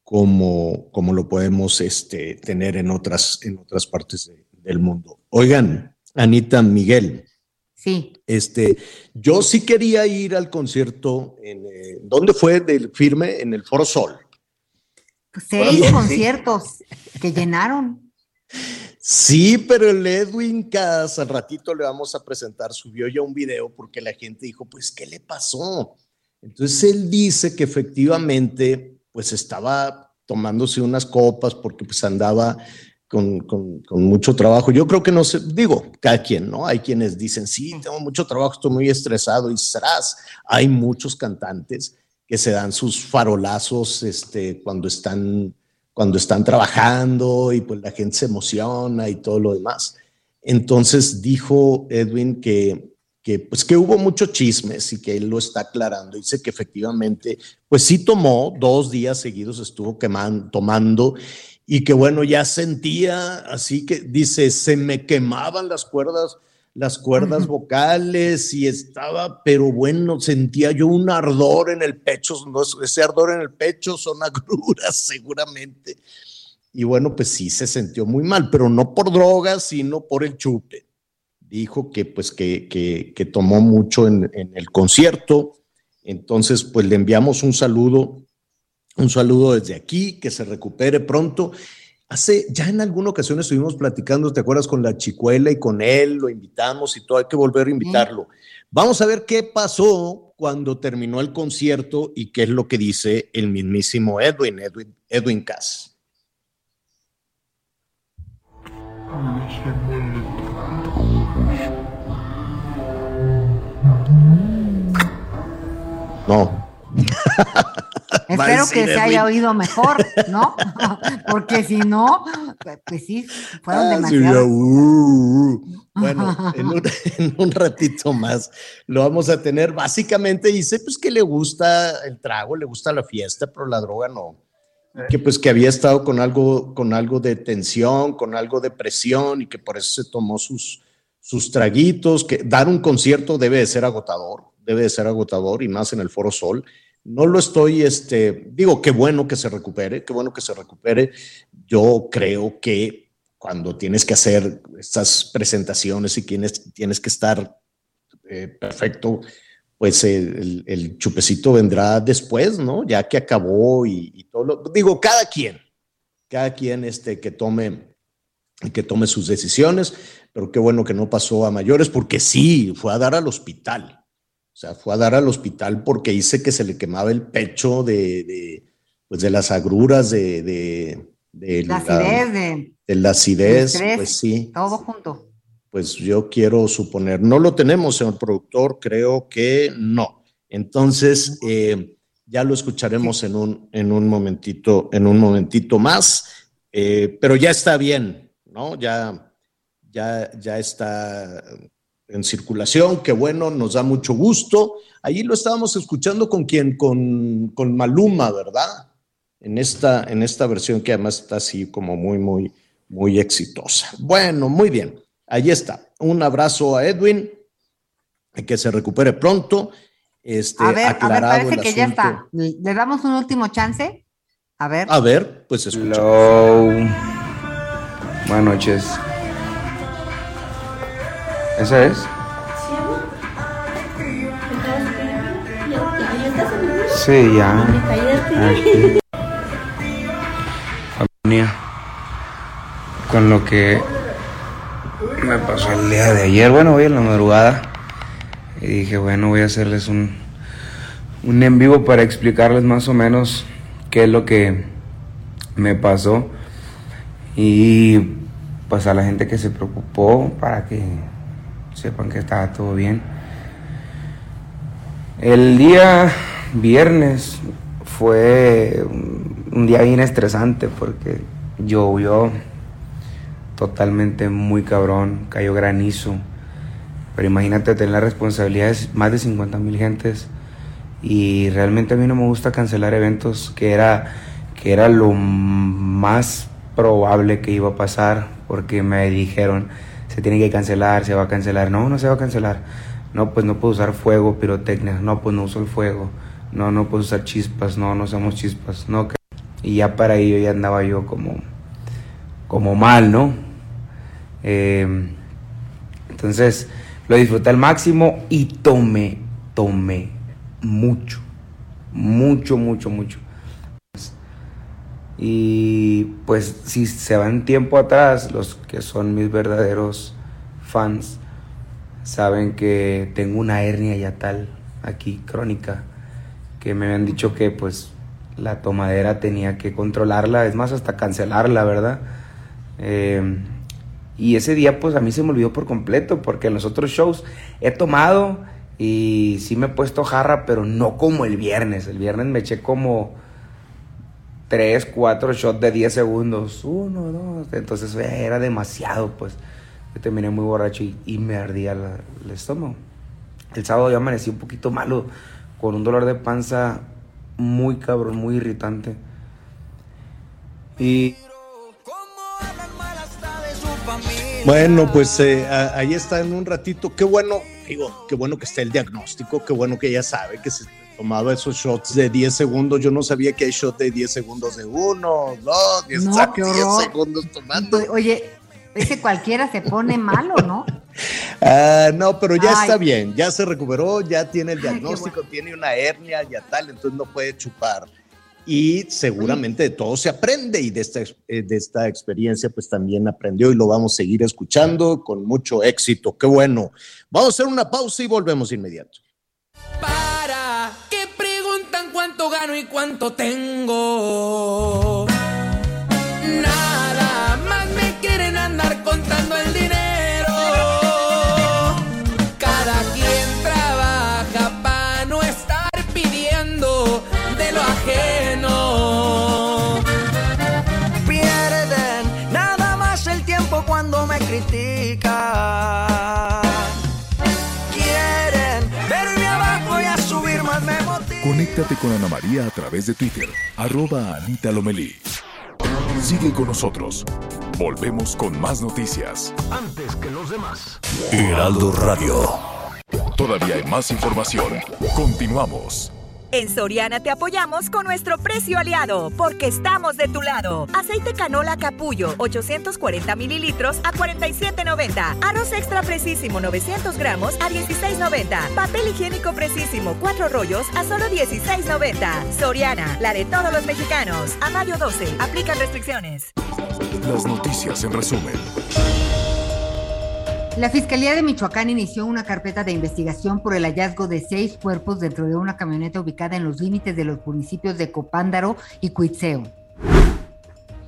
como, como lo podemos este, tener en otras, en otras partes del mundo. Oigan, Anita Miguel. Sí. Este, yo sí quería ir al concierto. En, eh, ¿Dónde fue del firme? En el Foro Sol. Pues seis conciertos que llenaron. Sí, pero el Edwin Cass, al ratito le vamos a presentar, subió ya un video porque la gente dijo, pues, ¿qué le pasó? Entonces él dice que efectivamente, pues estaba tomándose unas copas porque pues andaba con, con, mucho trabajo. Yo creo que no sé, digo, cada quien, ¿no? Hay quienes dicen, sí, tengo mucho trabajo, estoy muy estresado y serás. Hay muchos cantantes que se dan sus farolazos este, cuando, están, cuando están trabajando y pues la gente se emociona y todo lo demás. Entonces dijo Edwin que, que, pues que hubo muchos chismes y que él lo está aclarando. Dice que efectivamente, pues sí tomó, dos días seguidos estuvo quemando, tomando y que bueno, ya sentía, así que dice, se me quemaban las cuerdas las cuerdas vocales y estaba, pero bueno, sentía yo un ardor en el pecho, ese ardor en el pecho son agruras seguramente. Y bueno, pues sí se sintió muy mal, pero no por drogas, sino por el chupe. Dijo que pues que, que, tomó mucho en, en el concierto. Entonces, pues le enviamos un saludo, un saludo desde aquí, que se recupere pronto Hace, ya en alguna ocasión estuvimos platicando, ¿te acuerdas? Con la chicuela y con él, lo invitamos y todo, hay que volver a invitarlo. Vamos a ver qué pasó cuando terminó el concierto y qué es lo que dice el mismísimo Edwin, Edwin, Edwin Cass. No. Espero que se haya oído mejor, ¿no? Porque si no, pues sí, fueron ah, demasiado. Uh, uh. Bueno, en un, ratito más lo vamos a tener. Básicamente dice pues que le gusta el trago, le gusta la fiesta, pero la droga no. Que pues que había estado con algo, con algo de tensión, con algo de presión y que por eso se tomó sus, sus traguitos, que dar un concierto debe de ser agotador, debe de ser agotador y más en el Foro Sol no lo estoy, este, digo, qué bueno que se recupere, qué bueno que se recupere. Yo creo que cuando tienes que hacer estas presentaciones y tienes, tienes que estar eh, perfecto, pues el, chupecito vendrá después, ¿no? Ya que acabó y, todo lo, digo, cada quien, cada quien este, que tome que tome sus decisiones, pero qué bueno que no pasó a mayores, porque sí, fue a dar al hospital. O sea, fue a dar al hospital porque dice que se le quemaba el pecho de, de pues de las agruras, de, de, de la, acidez, de, de la acidez, pues sí. Todo junto. Pues yo quiero suponer, no lo tenemos, señor productor, creo que no. Entonces, eh, ya lo escucharemos en, un, en un momentito, en un momentito más, eh, pero ya está bien, ¿no? Ya, ya, ya está en circulación, que bueno, nos da mucho gusto. Allí lo estábamos escuchando con quien, con, con Maluma, ¿verdad? En esta, en esta versión que además está así como muy, muy, muy exitosa. Bueno, muy bien. Ahí está. Un abrazo a Edwin, que se recupere pronto. Este, a ver, a ver, parece que ya está. ¿Le damos un último chance? A ver. A ver, pues escuchamos. Buenas noches. ¿Esa es? Sí, ya. Con lo que me pasó el día de ayer, bueno, hoy en la madrugada. Y dije, bueno, voy a hacerles un, un en vivo para explicarles más o menos qué es lo que me pasó. Y pues a la gente que se preocupó para que sepan que estaba todo bien. El día viernes fue un día bien estresante porque llovió totalmente muy cabrón, cayó granizo. Pero imagínate tener la responsabilidad de más de 50 mil gentes y realmente a mí no me gusta cancelar eventos que era, que era lo más probable que iba a pasar porque me dijeron se tiene que cancelar, se va a cancelar. No, no se va a cancelar. No, pues no puedo usar fuego, pirotecnia. No, pues no uso el fuego. No, no puedo usar chispas. No, no usamos chispas. No, y ya para ello ya andaba yo como, como mal, ¿no? Eh, entonces lo disfruté al máximo y tomé, tomé mucho, mucho, mucho, mucho. Y pues si se van tiempo atrás, los que son mis verdaderos fans saben que tengo una hernia ya tal aquí crónica que me habían dicho que pues la tomadera tenía que controlarla, es más hasta cancelarla, ¿verdad? Eh, y ese día pues a mí se me olvidó por completo porque en los otros shows he tomado y sí me he puesto jarra, pero no como el viernes. El viernes me eché como 3, 4 shots de 10 segundos. Uno, dos. Entonces era demasiado, pues. Yo terminé muy borracho y, me ardía el estómago. El sábado yo amanecí un poquito malo, con un dolor de panza muy cabrón, muy irritante. Y... Bueno, pues eh, ahí está en un ratito. Qué bueno, digo, qué bueno que esté el diagnóstico, qué bueno que ella sabe que se tomaba esos shots de 10 segundos. Yo no sabía que hay shots de 10 segundos de uno, dos, 10, no, 10 segundos tomando. Oye, ese cualquiera se pone malo, ¿no? Ah, no, pero ya está bien, ya se recuperó, ya tiene el diagnóstico, tiene una hernia, ya tal, entonces no puede chupar. Y seguramente de todo se aprende y de esta, eh, de esta experiencia pues también aprendió y lo vamos a seguir escuchando con mucho éxito. Qué bueno. Vamos a hacer una pausa y volvemos inmediato. Cuánto tengo. Nada más me quieren andar contando el dinero. Cada quien trabaja para no estar pidiendo de lo ajeno. Pierden nada más el tiempo cuando me critican. Conéctate con Ana María a través de Twitter, arroba Anita Lomelí. Sigue con nosotros. Volvemos con más noticias. Antes que los demás. Heraldo Radio. Todavía hay más información. Continuamos. En Soriana te apoyamos con nuestro precio aliado, porque estamos de tu lado. Aceite canola capullo, 840 mililitros a 47.90. Arroz extra precisísimo, 900 gramos a 16.90. Papel higiénico precisísimo, 4 rollos a solo 16.90. Soriana, la de todos los mexicanos. A mayo 12, aplican restricciones. Las noticias en resumen. La Fiscalía de Michoacán inició una carpeta de investigación por el hallazgo de seis cuerpos dentro de una camioneta ubicada en los límites de los municipios de Copándaro y Cuitzeo.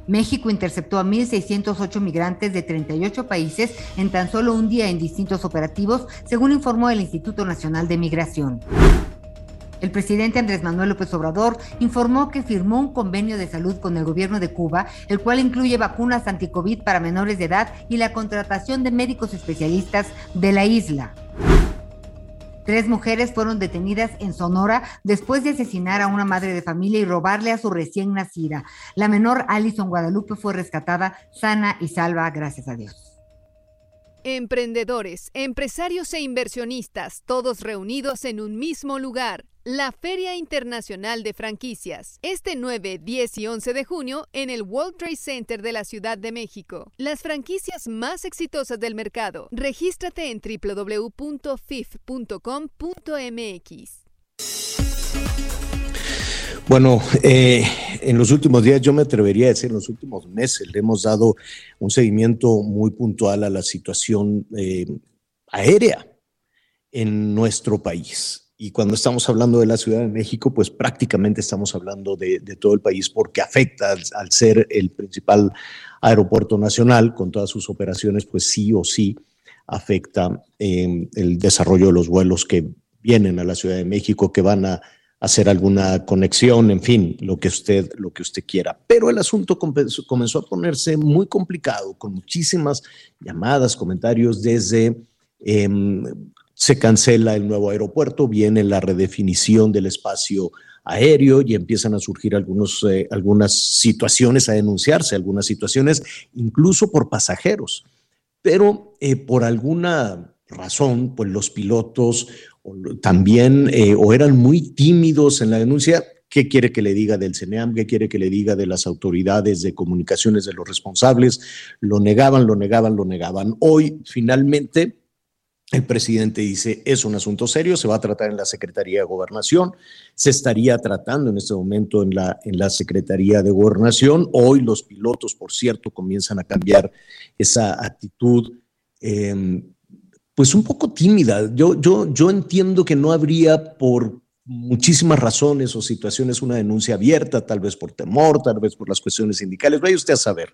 México interceptó a 1.608 migrantes de 38 países en tan solo un día en distintos operativos, según informó el Instituto Nacional de Migración. El presidente Andrés Manuel López Obrador informó que firmó un convenio de salud con el gobierno de Cuba, el cual incluye vacunas anticovid para menores de edad y la contratación de médicos especialistas de la isla. Tres mujeres fueron detenidas en Sonora después de asesinar a una madre de familia y robarle a su recién nacida. La menor Alison Guadalupe fue rescatada sana y salva, gracias a Dios. Emprendedores, empresarios e inversionistas, todos reunidos en un mismo lugar. La Feria Internacional de Franquicias, este 9, 10 y 11 de junio en el World Trade Center de la Ciudad de México. Las franquicias más exitosas del mercado. Regístrate en www.fif.com.mx. Bueno, eh, en los últimos días, yo me atrevería a decir, en los últimos meses, le hemos dado un seguimiento muy puntual a la situación eh, aérea en nuestro país. Y cuando estamos hablando de la Ciudad de México, pues prácticamente estamos hablando de, todo el país porque afecta al, ser el principal aeropuerto nacional con todas sus operaciones, pues sí o sí afecta eh, el desarrollo de los vuelos que vienen a la Ciudad de México, que van a hacer alguna conexión, en fin, lo que usted, lo que usted quiera. Pero el asunto comenzó, a ponerse muy complicado, con muchísimas llamadas, comentarios desde em, se cancela el nuevo aeropuerto, viene la redefinición del espacio aéreo y empiezan a surgir algunos, eh, algunas situaciones, a denunciarse algunas situaciones, incluso por pasajeros. Pero eh, por alguna razón, pues los pilotos también eh, o eran muy tímidos en la denuncia. ¿Qué quiere que le diga del CENEAM? ¿Qué quiere que le diga de las autoridades de comunicaciones de los responsables? Lo negaban, lo negaban, lo negaban. Hoy, finalmente, el presidente dice, es un asunto serio, se va a tratar en la Secretaría de Gobernación, se estaría tratando en este momento en la, en la Secretaría de Gobernación. Hoy los pilotos, por cierto, comienzan a cambiar esa actitud. Em, pues un poco tímida. Yo, yo, yo entiendo que no habría por muchísimas razones o situaciones una denuncia abierta, tal vez por temor, tal vez por las cuestiones sindicales, vaya usted a saber.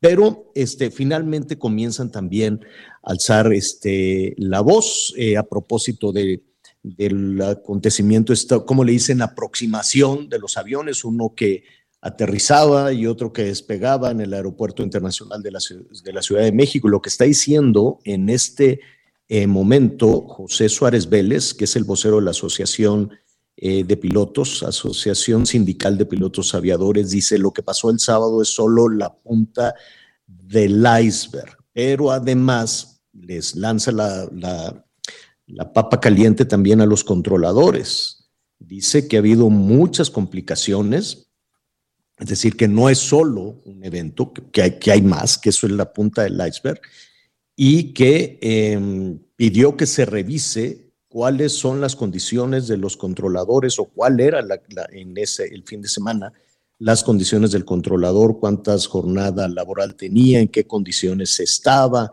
Pero este, finalmente comienzan también alzar este, la voz eh, a propósito de, del acontecimiento, como le dicen, aproximación de los aviones, uno que aterrizaba y otro que despegaba en el Aeropuerto Internacional de la, Ciudad de México. Lo que está diciendo en este eh, momento José Suárez Vélez, que es el vocero de la Asociación eh, de Pilotos, Asociación Sindical de Pilotos Aviadores, dice, lo que pasó el sábado es solo la punta del iceberg, pero además les lanza la, la, la papa caliente también a los controladores. Dice que ha habido muchas complicaciones, es decir, que no es solo un evento, que hay, que hay más, que eso es la punta del iceberg, y que em, pidió que se revise cuáles son las condiciones de los controladores o cuál era en ese, el fin de semana las condiciones del controlador, cuántas jornadas laboral tenía, en qué condiciones estaba,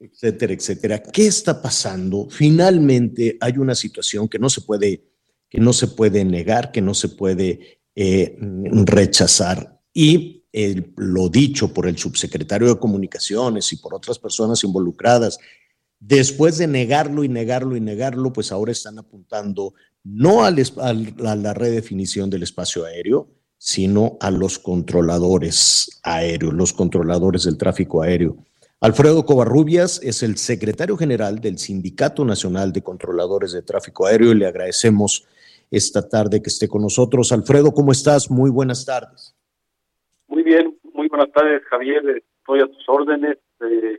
etcétera, etcétera. ¿Qué está pasando? Finalmente hay una situación que no se puede, que no se puede negar, que no se puede eh, rechazar. Y lo dicho por el subsecretario de Comunicaciones y por otras personas involucradas, después de negarlo y negarlo y negarlo, pues ahora están apuntando no a la redefinición del espacio aéreo, sino a los controladores aéreos, los controladores del tráfico aéreo. Alfredo Covarrubias es el secretario general del Sindicato Nacional de Controladores de Tráfico Aéreo y le agradecemos esta tarde que esté con nosotros. Alfredo, ¿cómo estás? Muy buenas tardes. Muy bien, muy buenas tardes, Javier. Estoy a tus órdenes. Eh,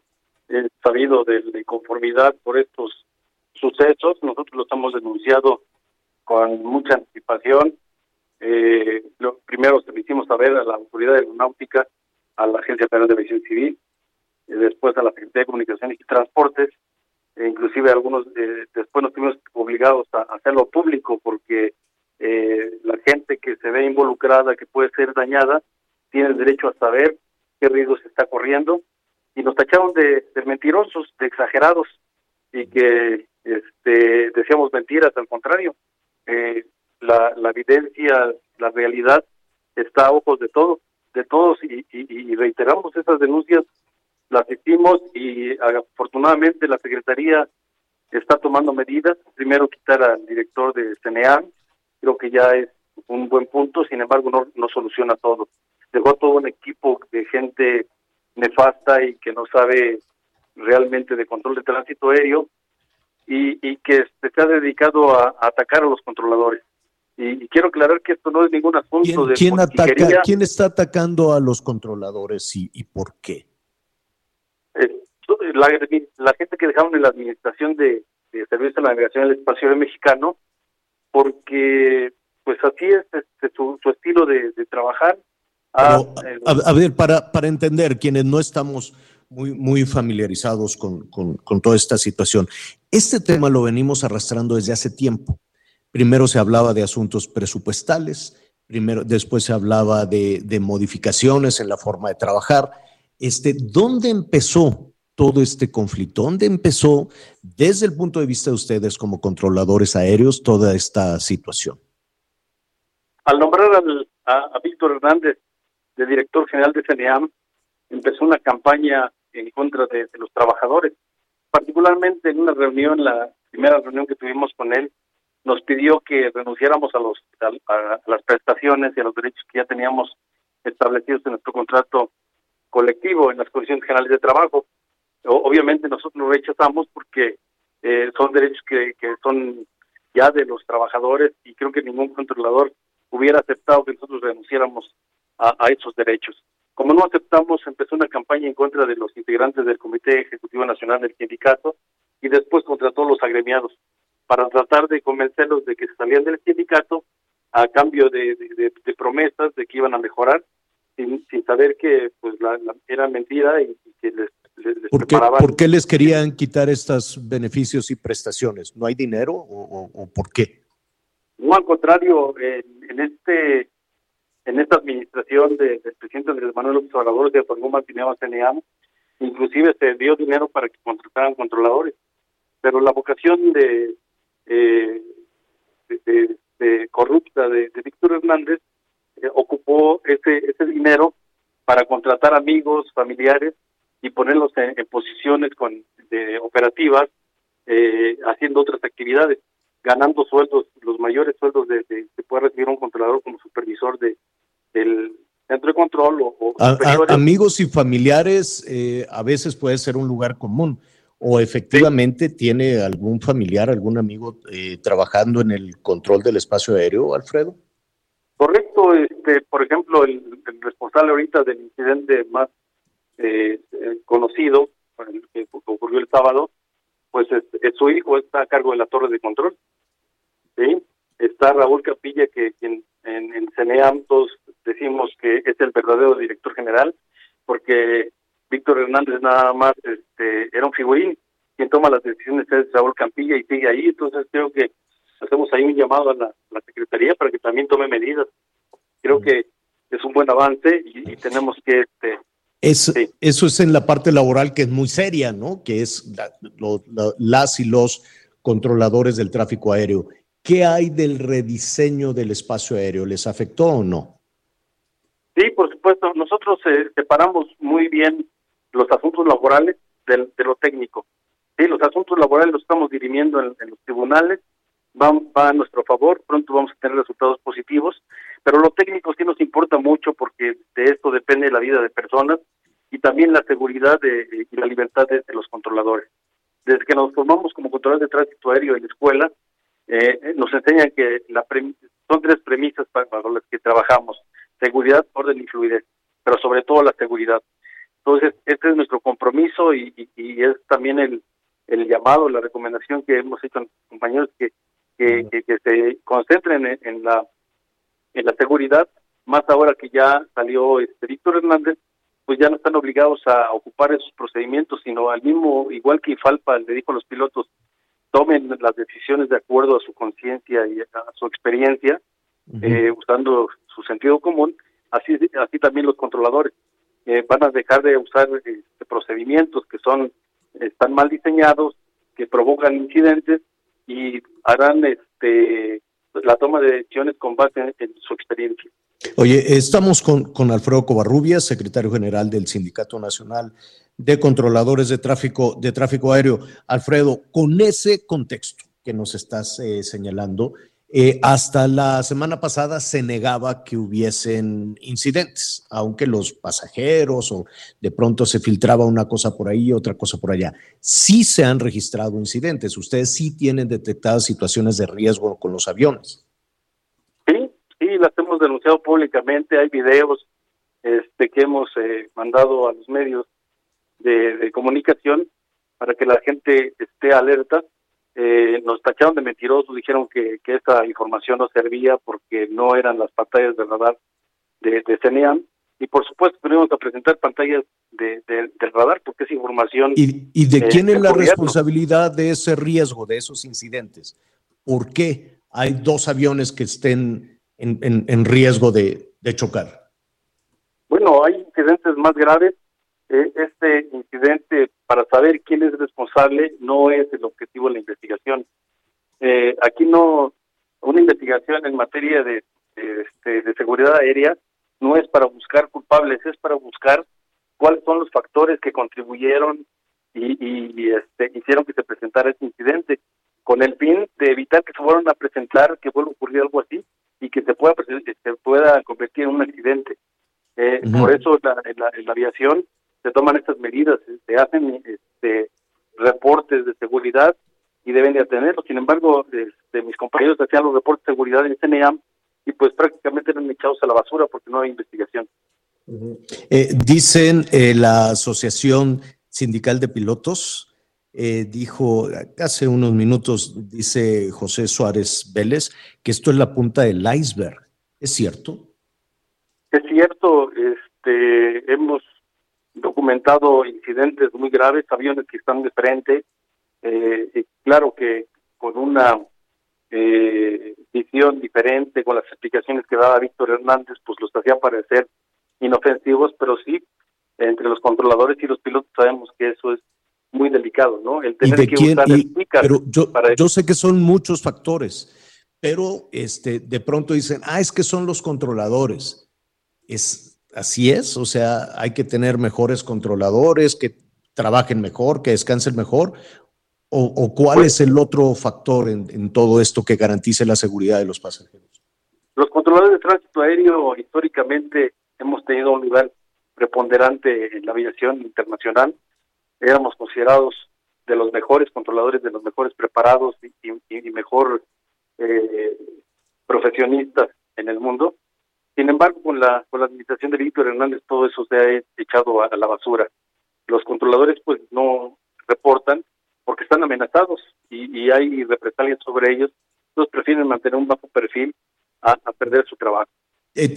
he sabido de la inconformidad por estos sucesos. Nosotros los hemos denunciado con mucha anticipación. Eh, lo primero se lo hicimos saber a la Autoridad Aeronáutica, a la Agencia Federal de Aviación Civil, después a la Secretaría de Comunicaciones y Transportes, e inclusive algunos eh, después nos tuvimos obligados a hacerlo público porque eh, la gente que se ve involucrada, que puede ser dañada, tiene el derecho a saber qué riesgo se está corriendo y nos tacharon de, mentirosos, de exagerados y que este, decíamos mentiras, al contrario. Eh, la, la evidencia, la realidad está a ojos de todos, de todos y, y, reiteramos esas denuncias, las hicimos y afortunadamente la Secretaría está tomando medidas. Primero quitar al director de CNEAM, creo que ya es un buen punto, sin embargo no, no soluciona todo dejó todo un equipo de gente nefasta y que no sabe realmente de control de tránsito aéreo y, y que se ha dedicado a, atacar a los controladores. Y, quiero aclarar que esto no es ningún asunto de ¿quién, ataca, ¿Quién está atacando a los controladores y, y por qué? Eh, la, la, gente que dejaron en la administración de, de Servicio de la Navegación del Espacio Aéreo Mexicano, porque pues así es este, su, su, estilo de, de trabajar, Ah, a, ver, para, para entender, quienes no estamos muy, muy familiarizados con, con, toda esta situación, este tema lo venimos arrastrando desde hace tiempo. Primero se hablaba de asuntos presupuestales, primero, después se hablaba de, de modificaciones en la forma de trabajar. Este, ¿Dónde empezó todo este conflicto? ¿Dónde empezó, desde el punto de vista de ustedes como controladores aéreos, toda esta situación? Al nombrar a, a Víctor Hernández de director general de CNEAM, empezó una campaña en contra de, los trabajadores, particularmente en una reunión, la primera reunión que tuvimos con él, nos pidió que renunciáramos a los a, a las prestaciones y a los derechos que ya teníamos establecidos en nuestro contrato colectivo en las condiciones generales de trabajo. Obviamente nosotros lo rechazamos porque eh, son derechos que, que son ya de los trabajadores y creo que ningún controlador hubiera aceptado que nosotros renunciáramos a, esos derechos. Como no aceptamos, empezó una campaña en contra de los integrantes del Comité Ejecutivo Nacional del Sindicato y después contra todos los agremiados para tratar de convencerlos de que salían del sindicato a cambio de promesas de que iban a mejorar sin, sin saber que pues la, la- era mentira y, y que les, les- les ¿Por qué, preparaban por qué les querían quitar estos beneficios y prestaciones? ¿No hay dinero o, o- o por qué? No, al contrario, en, en este en esta administración de- del presidente Andrés Manuel López Obrador se otorgó más dinero a inclusive se dio dinero para que contrataran controladores, pero la vocación de, eh, de, de- corrupta de Víctor Hernández eh, ocupó ese, ese dinero para contratar amigos, familiares y ponerlos en, en posiciones con, de operativas, eh, haciendo otras actividades, ganando sueldos, los mayores sueldos de, de- que puede recibir un controlador como supervisor de, del centro de control o, o A- a- superiores. amigos y familiares eh, a veces puede ser un lugar común o efectivamente tiene algún familiar, algún amigo eh, trabajando en el control del espacio aéreo, Alfredo. Correcto, este, por ejemplo, el, responsable ahorita del incidente más eh, eh, conocido, que ocurrió el sábado, pues es, su hijo está a cargo de la torre de control. ¿sí? Está Raúl Capilla, que en, en CENEAM todos decimos que es el verdadero director general, porque Víctor Hernández nada más este, era un figurín, quien toma las decisiones es Raúl Campilla y sigue ahí, entonces creo que hacemos ahí un llamado a la Secretaría para que también tome medidas. Creo que es un buen avance y, y tenemos que este, Es, Eso es en la parte laboral que es muy seria, ¿no? Que es la- lo- la- las y los controladores del tráfico aéreo. ¿Qué hay del rediseño del espacio aéreo? ¿Les afectó o no? Sí, por supuesto. Nosotros eh, separamos muy bien los asuntos laborales de, lo técnico. Sí, los asuntos laborales los estamos dirimiendo en, en los tribunales, van, va a nuestro favor, pronto vamos a tener resultados positivos, pero lo técnico sí nos importa mucho porque de esto depende la vida de personas y también la seguridad de- y la libertad de, de los controladores. Desde que nos formamos como controladores de tránsito aéreo en la escuela, eh, nos enseñan que la son tres premisas para, para las que trabajamos, seguridad, orden y fluidez, pero sobre todo la seguridad. Entonces, este es nuestro compromiso y, y- y es también el, el llamado, la recomendación que hemos hecho a nuestros compañeros que, que, que- que se concentren en, en la en la seguridad, más ahora que ya salió este Víctor Hernández, pues ya no están obligados a ocupar esos procedimientos, sino al mismo, igual que Falpa le dijo a los pilotos, tomen las decisiones de acuerdo a su conciencia y a su experiencia, eh, usando su sentido común, así, así también los controladores eh, van a dejar de usar este, procedimientos que son están mal diseñados, que provocan incidentes y harán este la toma de decisiones con base en, su experiencia. Oye, estamos con, con Alfredo Covarrubias, secretario general del Sindicato Nacional de Controladores de Tráfico, de Tráfico Aéreo. Alfredo, con ese contexto que nos estás eh, señalando, eh, hasta la semana pasada se negaba que hubiesen incidentes, aunque los pasajeros o de pronto se filtraba una cosa por ahí, otra cosa por allá. Sí se han registrado incidentes. Ustedes sí tienen detectadas situaciones de riesgo con los aviones. Sí, sí, las hemos denunciado públicamente, hay videos este, que hemos eh, mandado a los medios de, de comunicación para que la gente esté alerta. Eh, nos tacharon de mentirosos, dijeron que, que esta información no servía porque no eran las pantallas de radar de, de CENEAM. Y por supuesto tenemos que presentar pantallas de, de- del radar porque es información. ¿Y, y de eh, quién es la responsabilidad de ese riesgo, de esos incidentes? ¿Por qué hay dos aviones que estén en, en- en riesgo de, de chocar? Bueno, hay incidentes más graves. Eh, este incidente, para saber quién es responsable, no es el objetivo de la investigación. Eh, aquí no, una investigación en materia de, de, este, de seguridad aérea no es para buscar culpables, es para buscar cuáles son los factores que contribuyeron y, y- y, este, hicieron que se presentara este incidente. con el fin de evitar que se vuelvan a presentar, que vuelva a ocurrir algo así y que se pueda que se pueda convertir en un accidente. Eh. Por eso la- en, la, en la aviación se toman estas medidas, se hacen este, reportes de seguridad y deben de atenerlos. Sin embargo, este, mis compañeros hacían los reportes de seguridad en CNEAM y pues prácticamente eran echados a la basura porque no hay investigación. Eh, dicen eh, la Asociación Sindical de Pilotos, eh, dijo hace unos minutos, dice José Suárez Vélez, que esto es la punta del iceberg. ¿Es cierto? Es cierto, este, hemos documentado incidentes muy graves, aviones que están de frente, eh, y claro que con una eh, visión diferente, con las explicaciones que daba Víctor Hernández, pues los hacía parecer inofensivos, pero sí, entre los controladores y los pilotos sabemos que eso es muy delicado, ¿no? El ¿Y tener de que quién? usar Y- el pero yo, para yo sé que son muchos factores, pero este, de pronto dicen, ah, es que son los controladores. Es, así es, o sea, hay que tener mejores controladores, que trabajen mejor, que descansen mejor. ¿O, o cuál es el otro factor en, en todo esto que garantice la seguridad de los pasajeros? Los controladores de tránsito aéreo históricamente hemos tenido un lugar preponderante en la aviación internacional. Éramos considerados de los mejores controladores, de los mejores preparados y, y- y mejor eh, profesionistas en el mundo. Sin embargo, con la, con la administración de Víctor Hernández todo eso se ha echado a, la basura. Los controladores pues no reportan porque están amenazados y, hay represalias sobre ellos. Entonces prefieren mantener un bajo perfil a, perder su trabajo. Eh,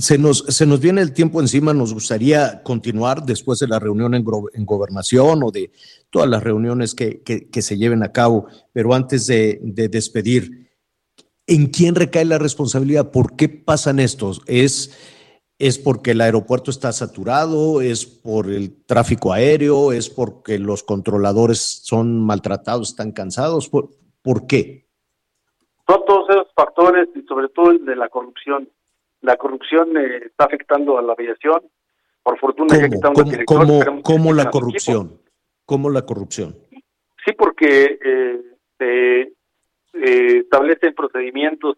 se, nos, se nos viene el tiempo encima, nos gustaría continuar después de la reunión en, gro- en gobernación o de todas las reuniones que, que- que se lleven a cabo, pero antes de, de despedir, ¿en quién recae la responsabilidad? ¿Por qué pasan estos? ¿Es, ¿Es porque el aeropuerto está saturado? ¿Es por el tráfico aéreo? ¿Es porque los controladores son maltratados, están cansados? ¿Por, por qué? Son todos esos factores y sobre todo el de la corrupción. La corrupción eh, está afectando a la aviación. Por fortuna ya ¿Cómo, quitamos cómo, director. cómo- la corrupción? ¿Cómo la corrupción? Sí, porque eh, eh, establecen procedimientos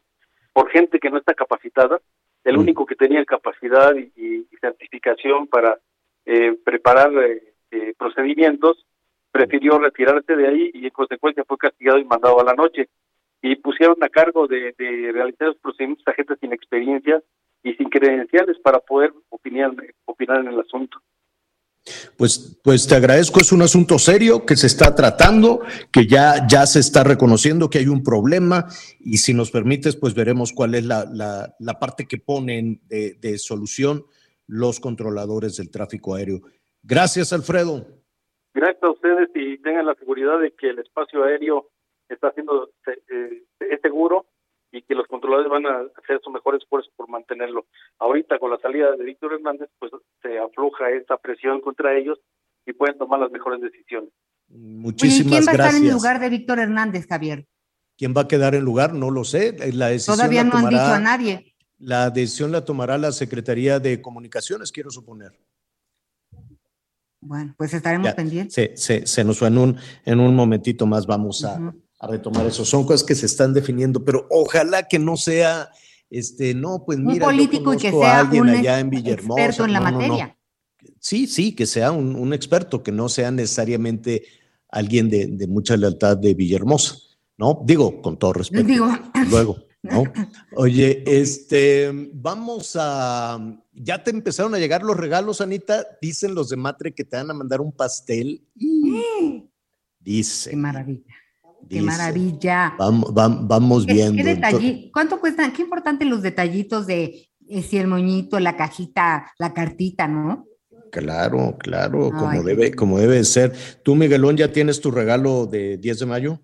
por gente que no está capacitada. El Mm. único que tenía capacidad y, y- y certificación para eh, preparar eh, eh, procedimientos prefirió retirarse de ahí y en consecuencia fue castigado y mandado a la noche. Y pusieron a cargo de, de realizar los procedimientos a gente sin experiencia y sin credenciales para poder opinar, opinar en el asunto. Pues, pues te agradezco, es un asunto serio que se está tratando, que ya, ya se está reconociendo que hay un problema y si nos permites, pues veremos cuál es la, la- parte que ponen de, de solución los controladores del tráfico aéreo. Gracias, Alfredo. Gracias a ustedes y tengan la seguridad de que el espacio aéreo está siendo eh, es seguro y que los controladores van a hacer su mejor esfuerzo por mantenerlo. Ahorita con la salida de Víctor Hernández, pues se afloja esa presión contra ellos y pueden tomar las mejores decisiones. Oye, ¿y Muchísimas quién va a estar en gracias. lugar de Víctor Hernández, Javier? ¿Quién va a quedar en lugar? No lo sé. La decisión Todavía la no han dicho tomará- a nadie. La decisión la tomará la Secretaría de Comunicaciones, quiero suponer. Bueno, pues estaremos Ya, pendientes. Se, se- se nos fue en un, en un momentito más, vamos a. a retomar eso. Son cosas que se están definiendo, pero ojalá que no sea, este, no, pues Un mira, yo y que a sea alguien un allá en Villahermosa. experto en la No, no, no. materia. Sí, sí, que sea un, un experto, que no sea necesariamente alguien de, de mucha lealtad de Villahermosa, ¿no? Digo, con todo respeto. Digo, Luego, ¿no? Oye, este, vamos a. Ya te empezaron a llegar los regalos, Anita. Dicen los de Matre que te van a mandar un pastel. Dice. Qué maravilla. Qué maravilla. Vamos, vam- vamos ¿Qué, viendo. qué detalli- ¿Cuánto cuestan? Qué importante los detallitos de eh, si el moñito, la cajita, la cartita, ¿no? Claro, claro, como debe, como debe de ser. Tú, Miguelón, ya tienes tu regalo de 10 de mayo.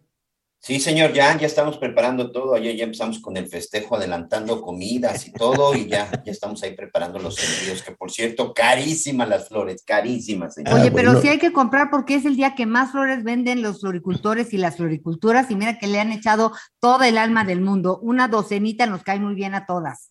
Sí, señor, ya, ya estamos preparando todo. Ayer ya empezamos con el festejo, adelantando comidas y todo, y ya, ya estamos ahí preparando los envíos, que por cierto, carísimas las flores, carísimas. señor. Oye, pero sí hay que comprar porque es el día que más flores venden los floricultores y las floriculturas y mira que le han echado toda el alma del mundo. Una docenita nos cae muy bien a todas.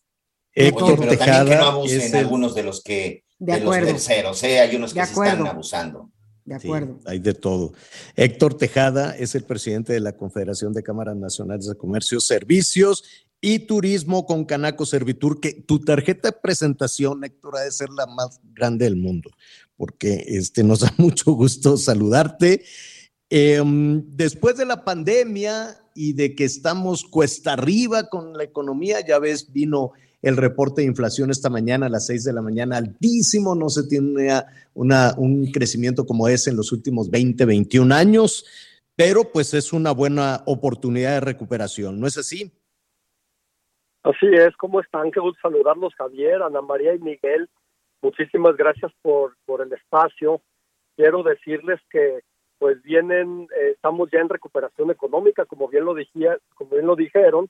Oye, Héctor pero también que no abusen el- algunos de los que, De de, los acuerdo. terceros, ¿eh? Hay unos que se están abusando. De Sí, acuerdo. hay de todo. Héctor Tejada es el presidente de la Confederación de Cámaras Nacionales de Comercio, Servicios y Turismo con Canaco Servitur, que tu tarjeta de presentación, Héctor, ha de ser la más grande del mundo, porque este, nos da mucho gusto saludarte. Em, después de la pandemia y de que estamos cuesta arriba con la economía, ya ves, vino el reporte de inflación esta mañana a las 6 de la mañana, altísimo, no se tiene una, un crecimiento como ese en los últimos 20, 21 años, pero pues es una buena oportunidad de recuperación, ¿no es así? Así es, ¿cómo están? Qué gusto saludarlos, Javier, Ana María y Miguel. Muchísimas gracias por, por el espacio. Quiero decirles que pues vienen, eh, estamos ya en recuperación económica, como bien lo dijía, como bien lo dijeron,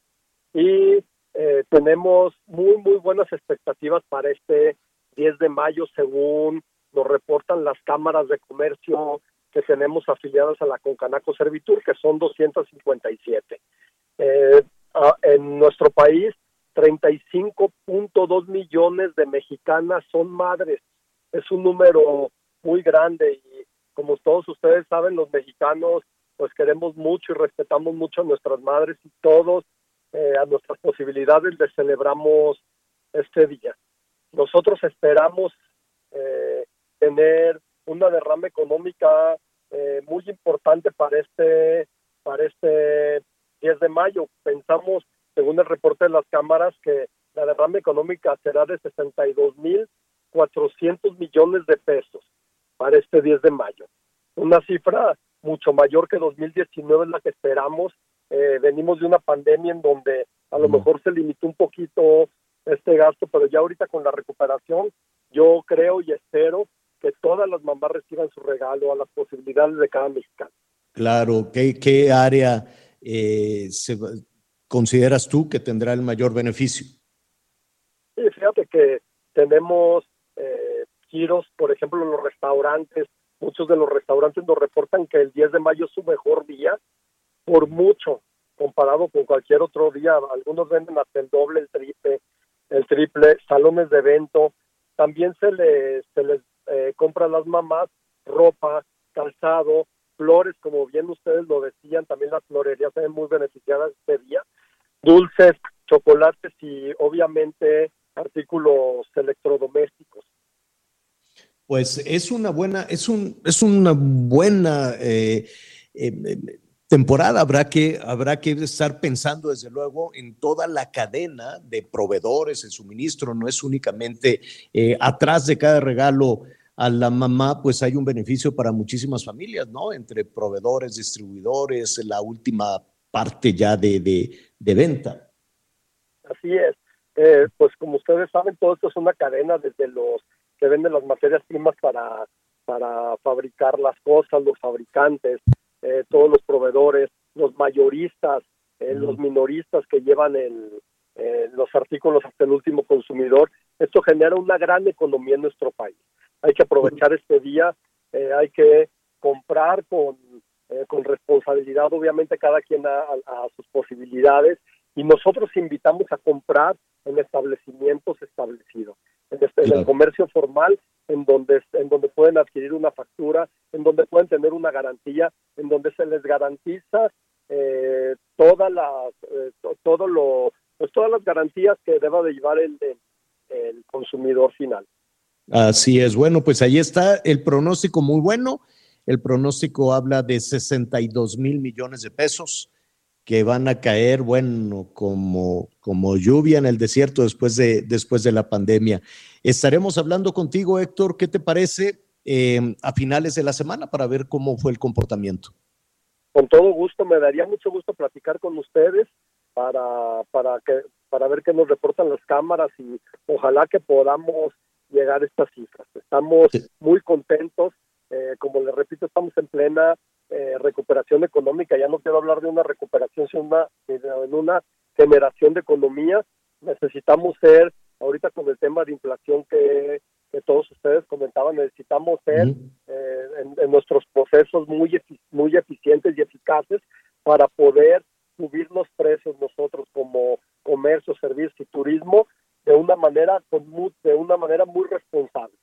y eh, tenemos muy muy buenas expectativas para este 10 de mayo, según nos reportan las cámaras de comercio que tenemos afiliadas a la Concanaco Servitur, que son 257. Eh, en nuestro país, 35.2 millones de mexicanas son madres. Es un número muy grande y como todos ustedes saben, los mexicanos pues queremos mucho y respetamos mucho a nuestras madres y todos eh, a nuestras posibilidades les celebramos este día. Nosotros esperamos eh, tener una derrama económica eh, muy importante para este para este 10 de mayo. Pensamos, según el reporte de las cámaras, que la derrama económica será de 62.400 millones de pesos para este 10 de mayo. Una cifra mucho mayor que 2019 es la que esperamos. Eh, venimos de una pandemia en donde a lo mejor se limitó un poquito este gasto, pero ya ahorita con la recuperación, yo creo y espero que todas las mamás reciban su regalo a las posibilidades de cada mexicano. Claro, ¿qué, qué área eh, se consideras tú que tendrá el mayor beneficio? Sí, fíjate que tenemos eh, giros, por ejemplo, en los restaurantes. Muchos de los restaurantes nos reportan que el 10 de mayo es su mejor día, por mucho, comparado con cualquier otro día. Algunos venden hasta el doble, el triple, el triple, salones de evento. También se les, se les eh, compra a las mamás ropa, calzado, flores, como bien ustedes lo decían, también las florerías se ven muy beneficiadas este día dulces, chocolates y obviamente artículos electrodomésticos. Pues es una buena, es un, es una buena eh, eh, temporada. Habrá que, habrá que estar pensando, desde luego, en toda la cadena de proveedores, el suministro. No es únicamente eh, atrás de cada regalo a la mamá, pues hay un beneficio para muchísimas familias, ¿no? Entre proveedores, distribuidores, la última parte ya de, de, de venta. Así es. Eh, pues como ustedes saben, todo esto es una cadena desde los que venden las materias primas para, para fabricar las cosas, los fabricantes, eh, todos los proveedores, los mayoristas, eh, los minoristas que llevan el, eh, los artículos hasta el último consumidor. Esto genera una gran economía en nuestro país. Hay que aprovechar este día, eh, hay que comprar con, eh, con responsabilidad, obviamente cada quien a, a- a sus posibilidades, y nosotros invitamos a comprar en establecimientos establecidos, en, este- en el comercio formal, en donde, en donde pueden adquirir una factura, en donde pueden tener una garantía, en donde se les garantiza eh, todas las, eh, to- todo lo, pues todas las garantías que deba de llevar el, el- el consumidor final. Así es. Bueno, pues ahí está el pronóstico muy bueno. El pronóstico habla de 62 mil millones de pesos que van a caer, bueno, como, como lluvia en el desierto después de, después de la pandemia. Estaremos hablando contigo, Héctor, ¿qué te parece eh, a finales de la semana para ver cómo fue el comportamiento? Con todo gusto, me daría mucho gusto platicar con ustedes para, para, que, para ver qué nos reportan las cámaras y ojalá que podamos llegar a estas cifras. Estamos muy contentos, eh, como les repito, estamos en plena eh, recuperación económica, ya no quiero hablar de una recuperación, sino una, en una generación de economía. Necesitamos ser, ahorita con el tema de inflación que, que todos ustedes comentaban, necesitamos ser eh, en, en nuestros procesos muy, muy eficientes y eficaces para poder subir los precios nosotros como comercio, servicios y turismo de una manera con mu- de una manera muy responsable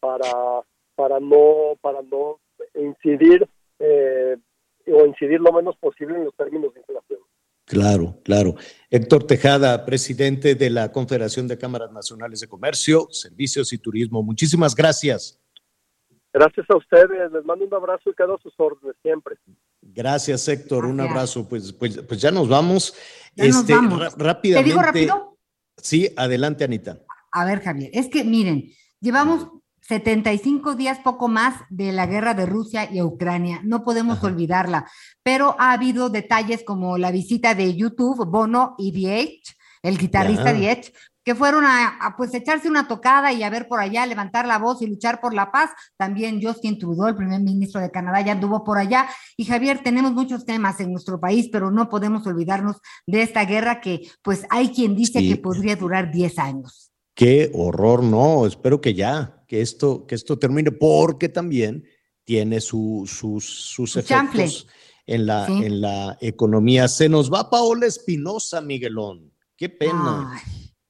para para no para no incidir eh, o incidir lo menos posible en los términos de inflación. Claro, claro. Héctor Tejada, presidente de la Confederación de Cámaras Nacionales de Comercio, Servicios y Turismo. Muchísimas gracias. Gracias a ustedes, les mando un abrazo y quedo a sus órdenes siempre. Gracias, Héctor, un abrazo. Pues, pues, pues ya nos vamos. Ya nos Este, vamos. rápidamente. ¿Te digo rápido? Sí, adelante, Anita. A ver, Javier, es que miren, llevamos 75 días poco más de la guerra de Rusia y Ucrania, no podemos olvidarla, pero ha habido detalles como la visita de YouTube, Bono y DH, el guitarrista Ya. DH, que fueron a, a, pues echarse una tocada y a ver por allá, levantar la voz y luchar por la paz. También Justin Trudeau, el primer ministro de Canadá, ya anduvo por allá. Y Javier, tenemos muchos temas en nuestro país, pero no podemos olvidarnos de esta guerra que pues hay quien dice Sí. que podría durar 10 años. Qué horror, no, espero que ya, que esto, que esto termine, porque también tiene su- sus, efectos en la, Sí. en la economía. Se nos va Paola Espinosa, Miguelón. Qué pena.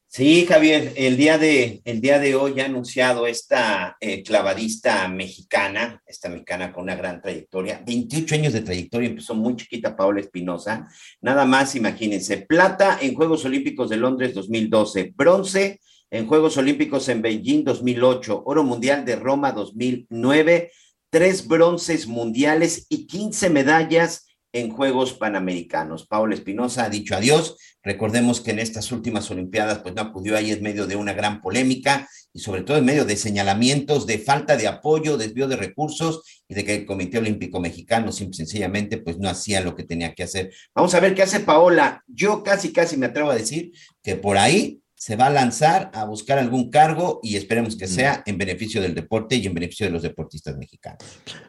Sí, Javier, el día de, el día de hoy ha anunciado esta eh, clavadista mexicana, esta mexicana con una gran trayectoria, 28 años de trayectoria, empezó muy chiquita Paola Espinosa, nada más imagínense, plata en Juegos Olímpicos de Londres 2012, bronce en Juegos Olímpicos en Beijing 2008, oro mundial de Roma 2009, tres bronces mundiales y 15 medallas en Juegos Panamericanos. Paola Espinosa ha dicho adiós. Recordemos que en estas últimas Olimpiadas pues no acudió ahí en medio de una gran polémica y sobre todo en medio de señalamientos de falta de apoyo, desvío de recursos y de que el Comité Olímpico Mexicano simple sencillamente pues no hacía lo que tenía que hacer. Vamos a ver qué hace Paola. Yo casi casi me atrevo a decir que por ahí se va a lanzar a buscar algún cargo y esperemos que sea en beneficio del deporte y en beneficio de los deportistas mexicanos.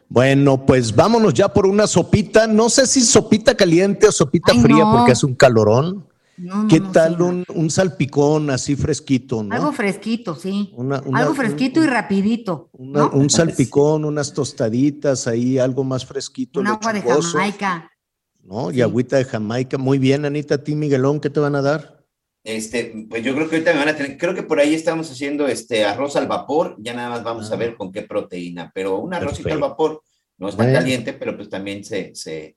Bueno, pues vámonos ya por una sopita. No sé si sopita caliente o sopita Ay, fría no. porque hace un calorón. No, ¿Qué no, tal sí, un, un salpicón así fresquito, no? Algo fresquito, sí. Una- una- algo fresquito y rapidito. Una- ¿no? un salpicón, unas tostaditas ahí, algo más fresquito. Un agua de Jamaica. ¿no? Y agüita de Jamaica. Muy bien, Anita, a ti, Miguelón, ¿qué te van a dar? Este, pues yo creo que ahorita me van a tener, creo que por ahí estamos haciendo este arroz al vapor, ya nada más vamos a ver con qué proteína, pero un arrocito al vapor no es tan Bueno. caliente, pero pues también se, se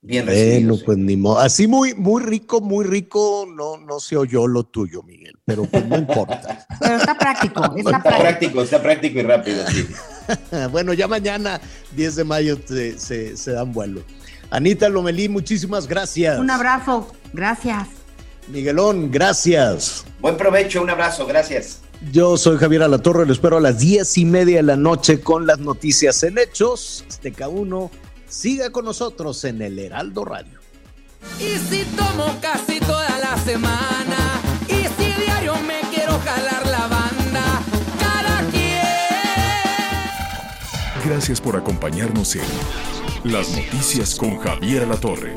bien recibido. Bueno, pues ni modo. Así muy, muy rico, muy rico, no, no se oyó lo tuyo, Miguel, pero pues no importa. Pero está práctico, está Está práctico. práctico, está práctico y rápido, sí. bueno, ya mañana, 10 de mayo, se, se, se dan vuelo. Anita Lomelí, muchísimas gracias. Un abrazo, gracias. Miguelón, gracias. Buen provecho, un abrazo, gracias. Yo soy Javier Alatorre, lo espero a las diez y media de la noche con las noticias en Hechos. Azteca 1, siga con nosotros en el Heraldo Radio. Y si tomo casi toda la semana, y si diario me quiero jalar la banda, cada quien. Gracias por acompañarnos en Las Noticias con Javier Alatorre.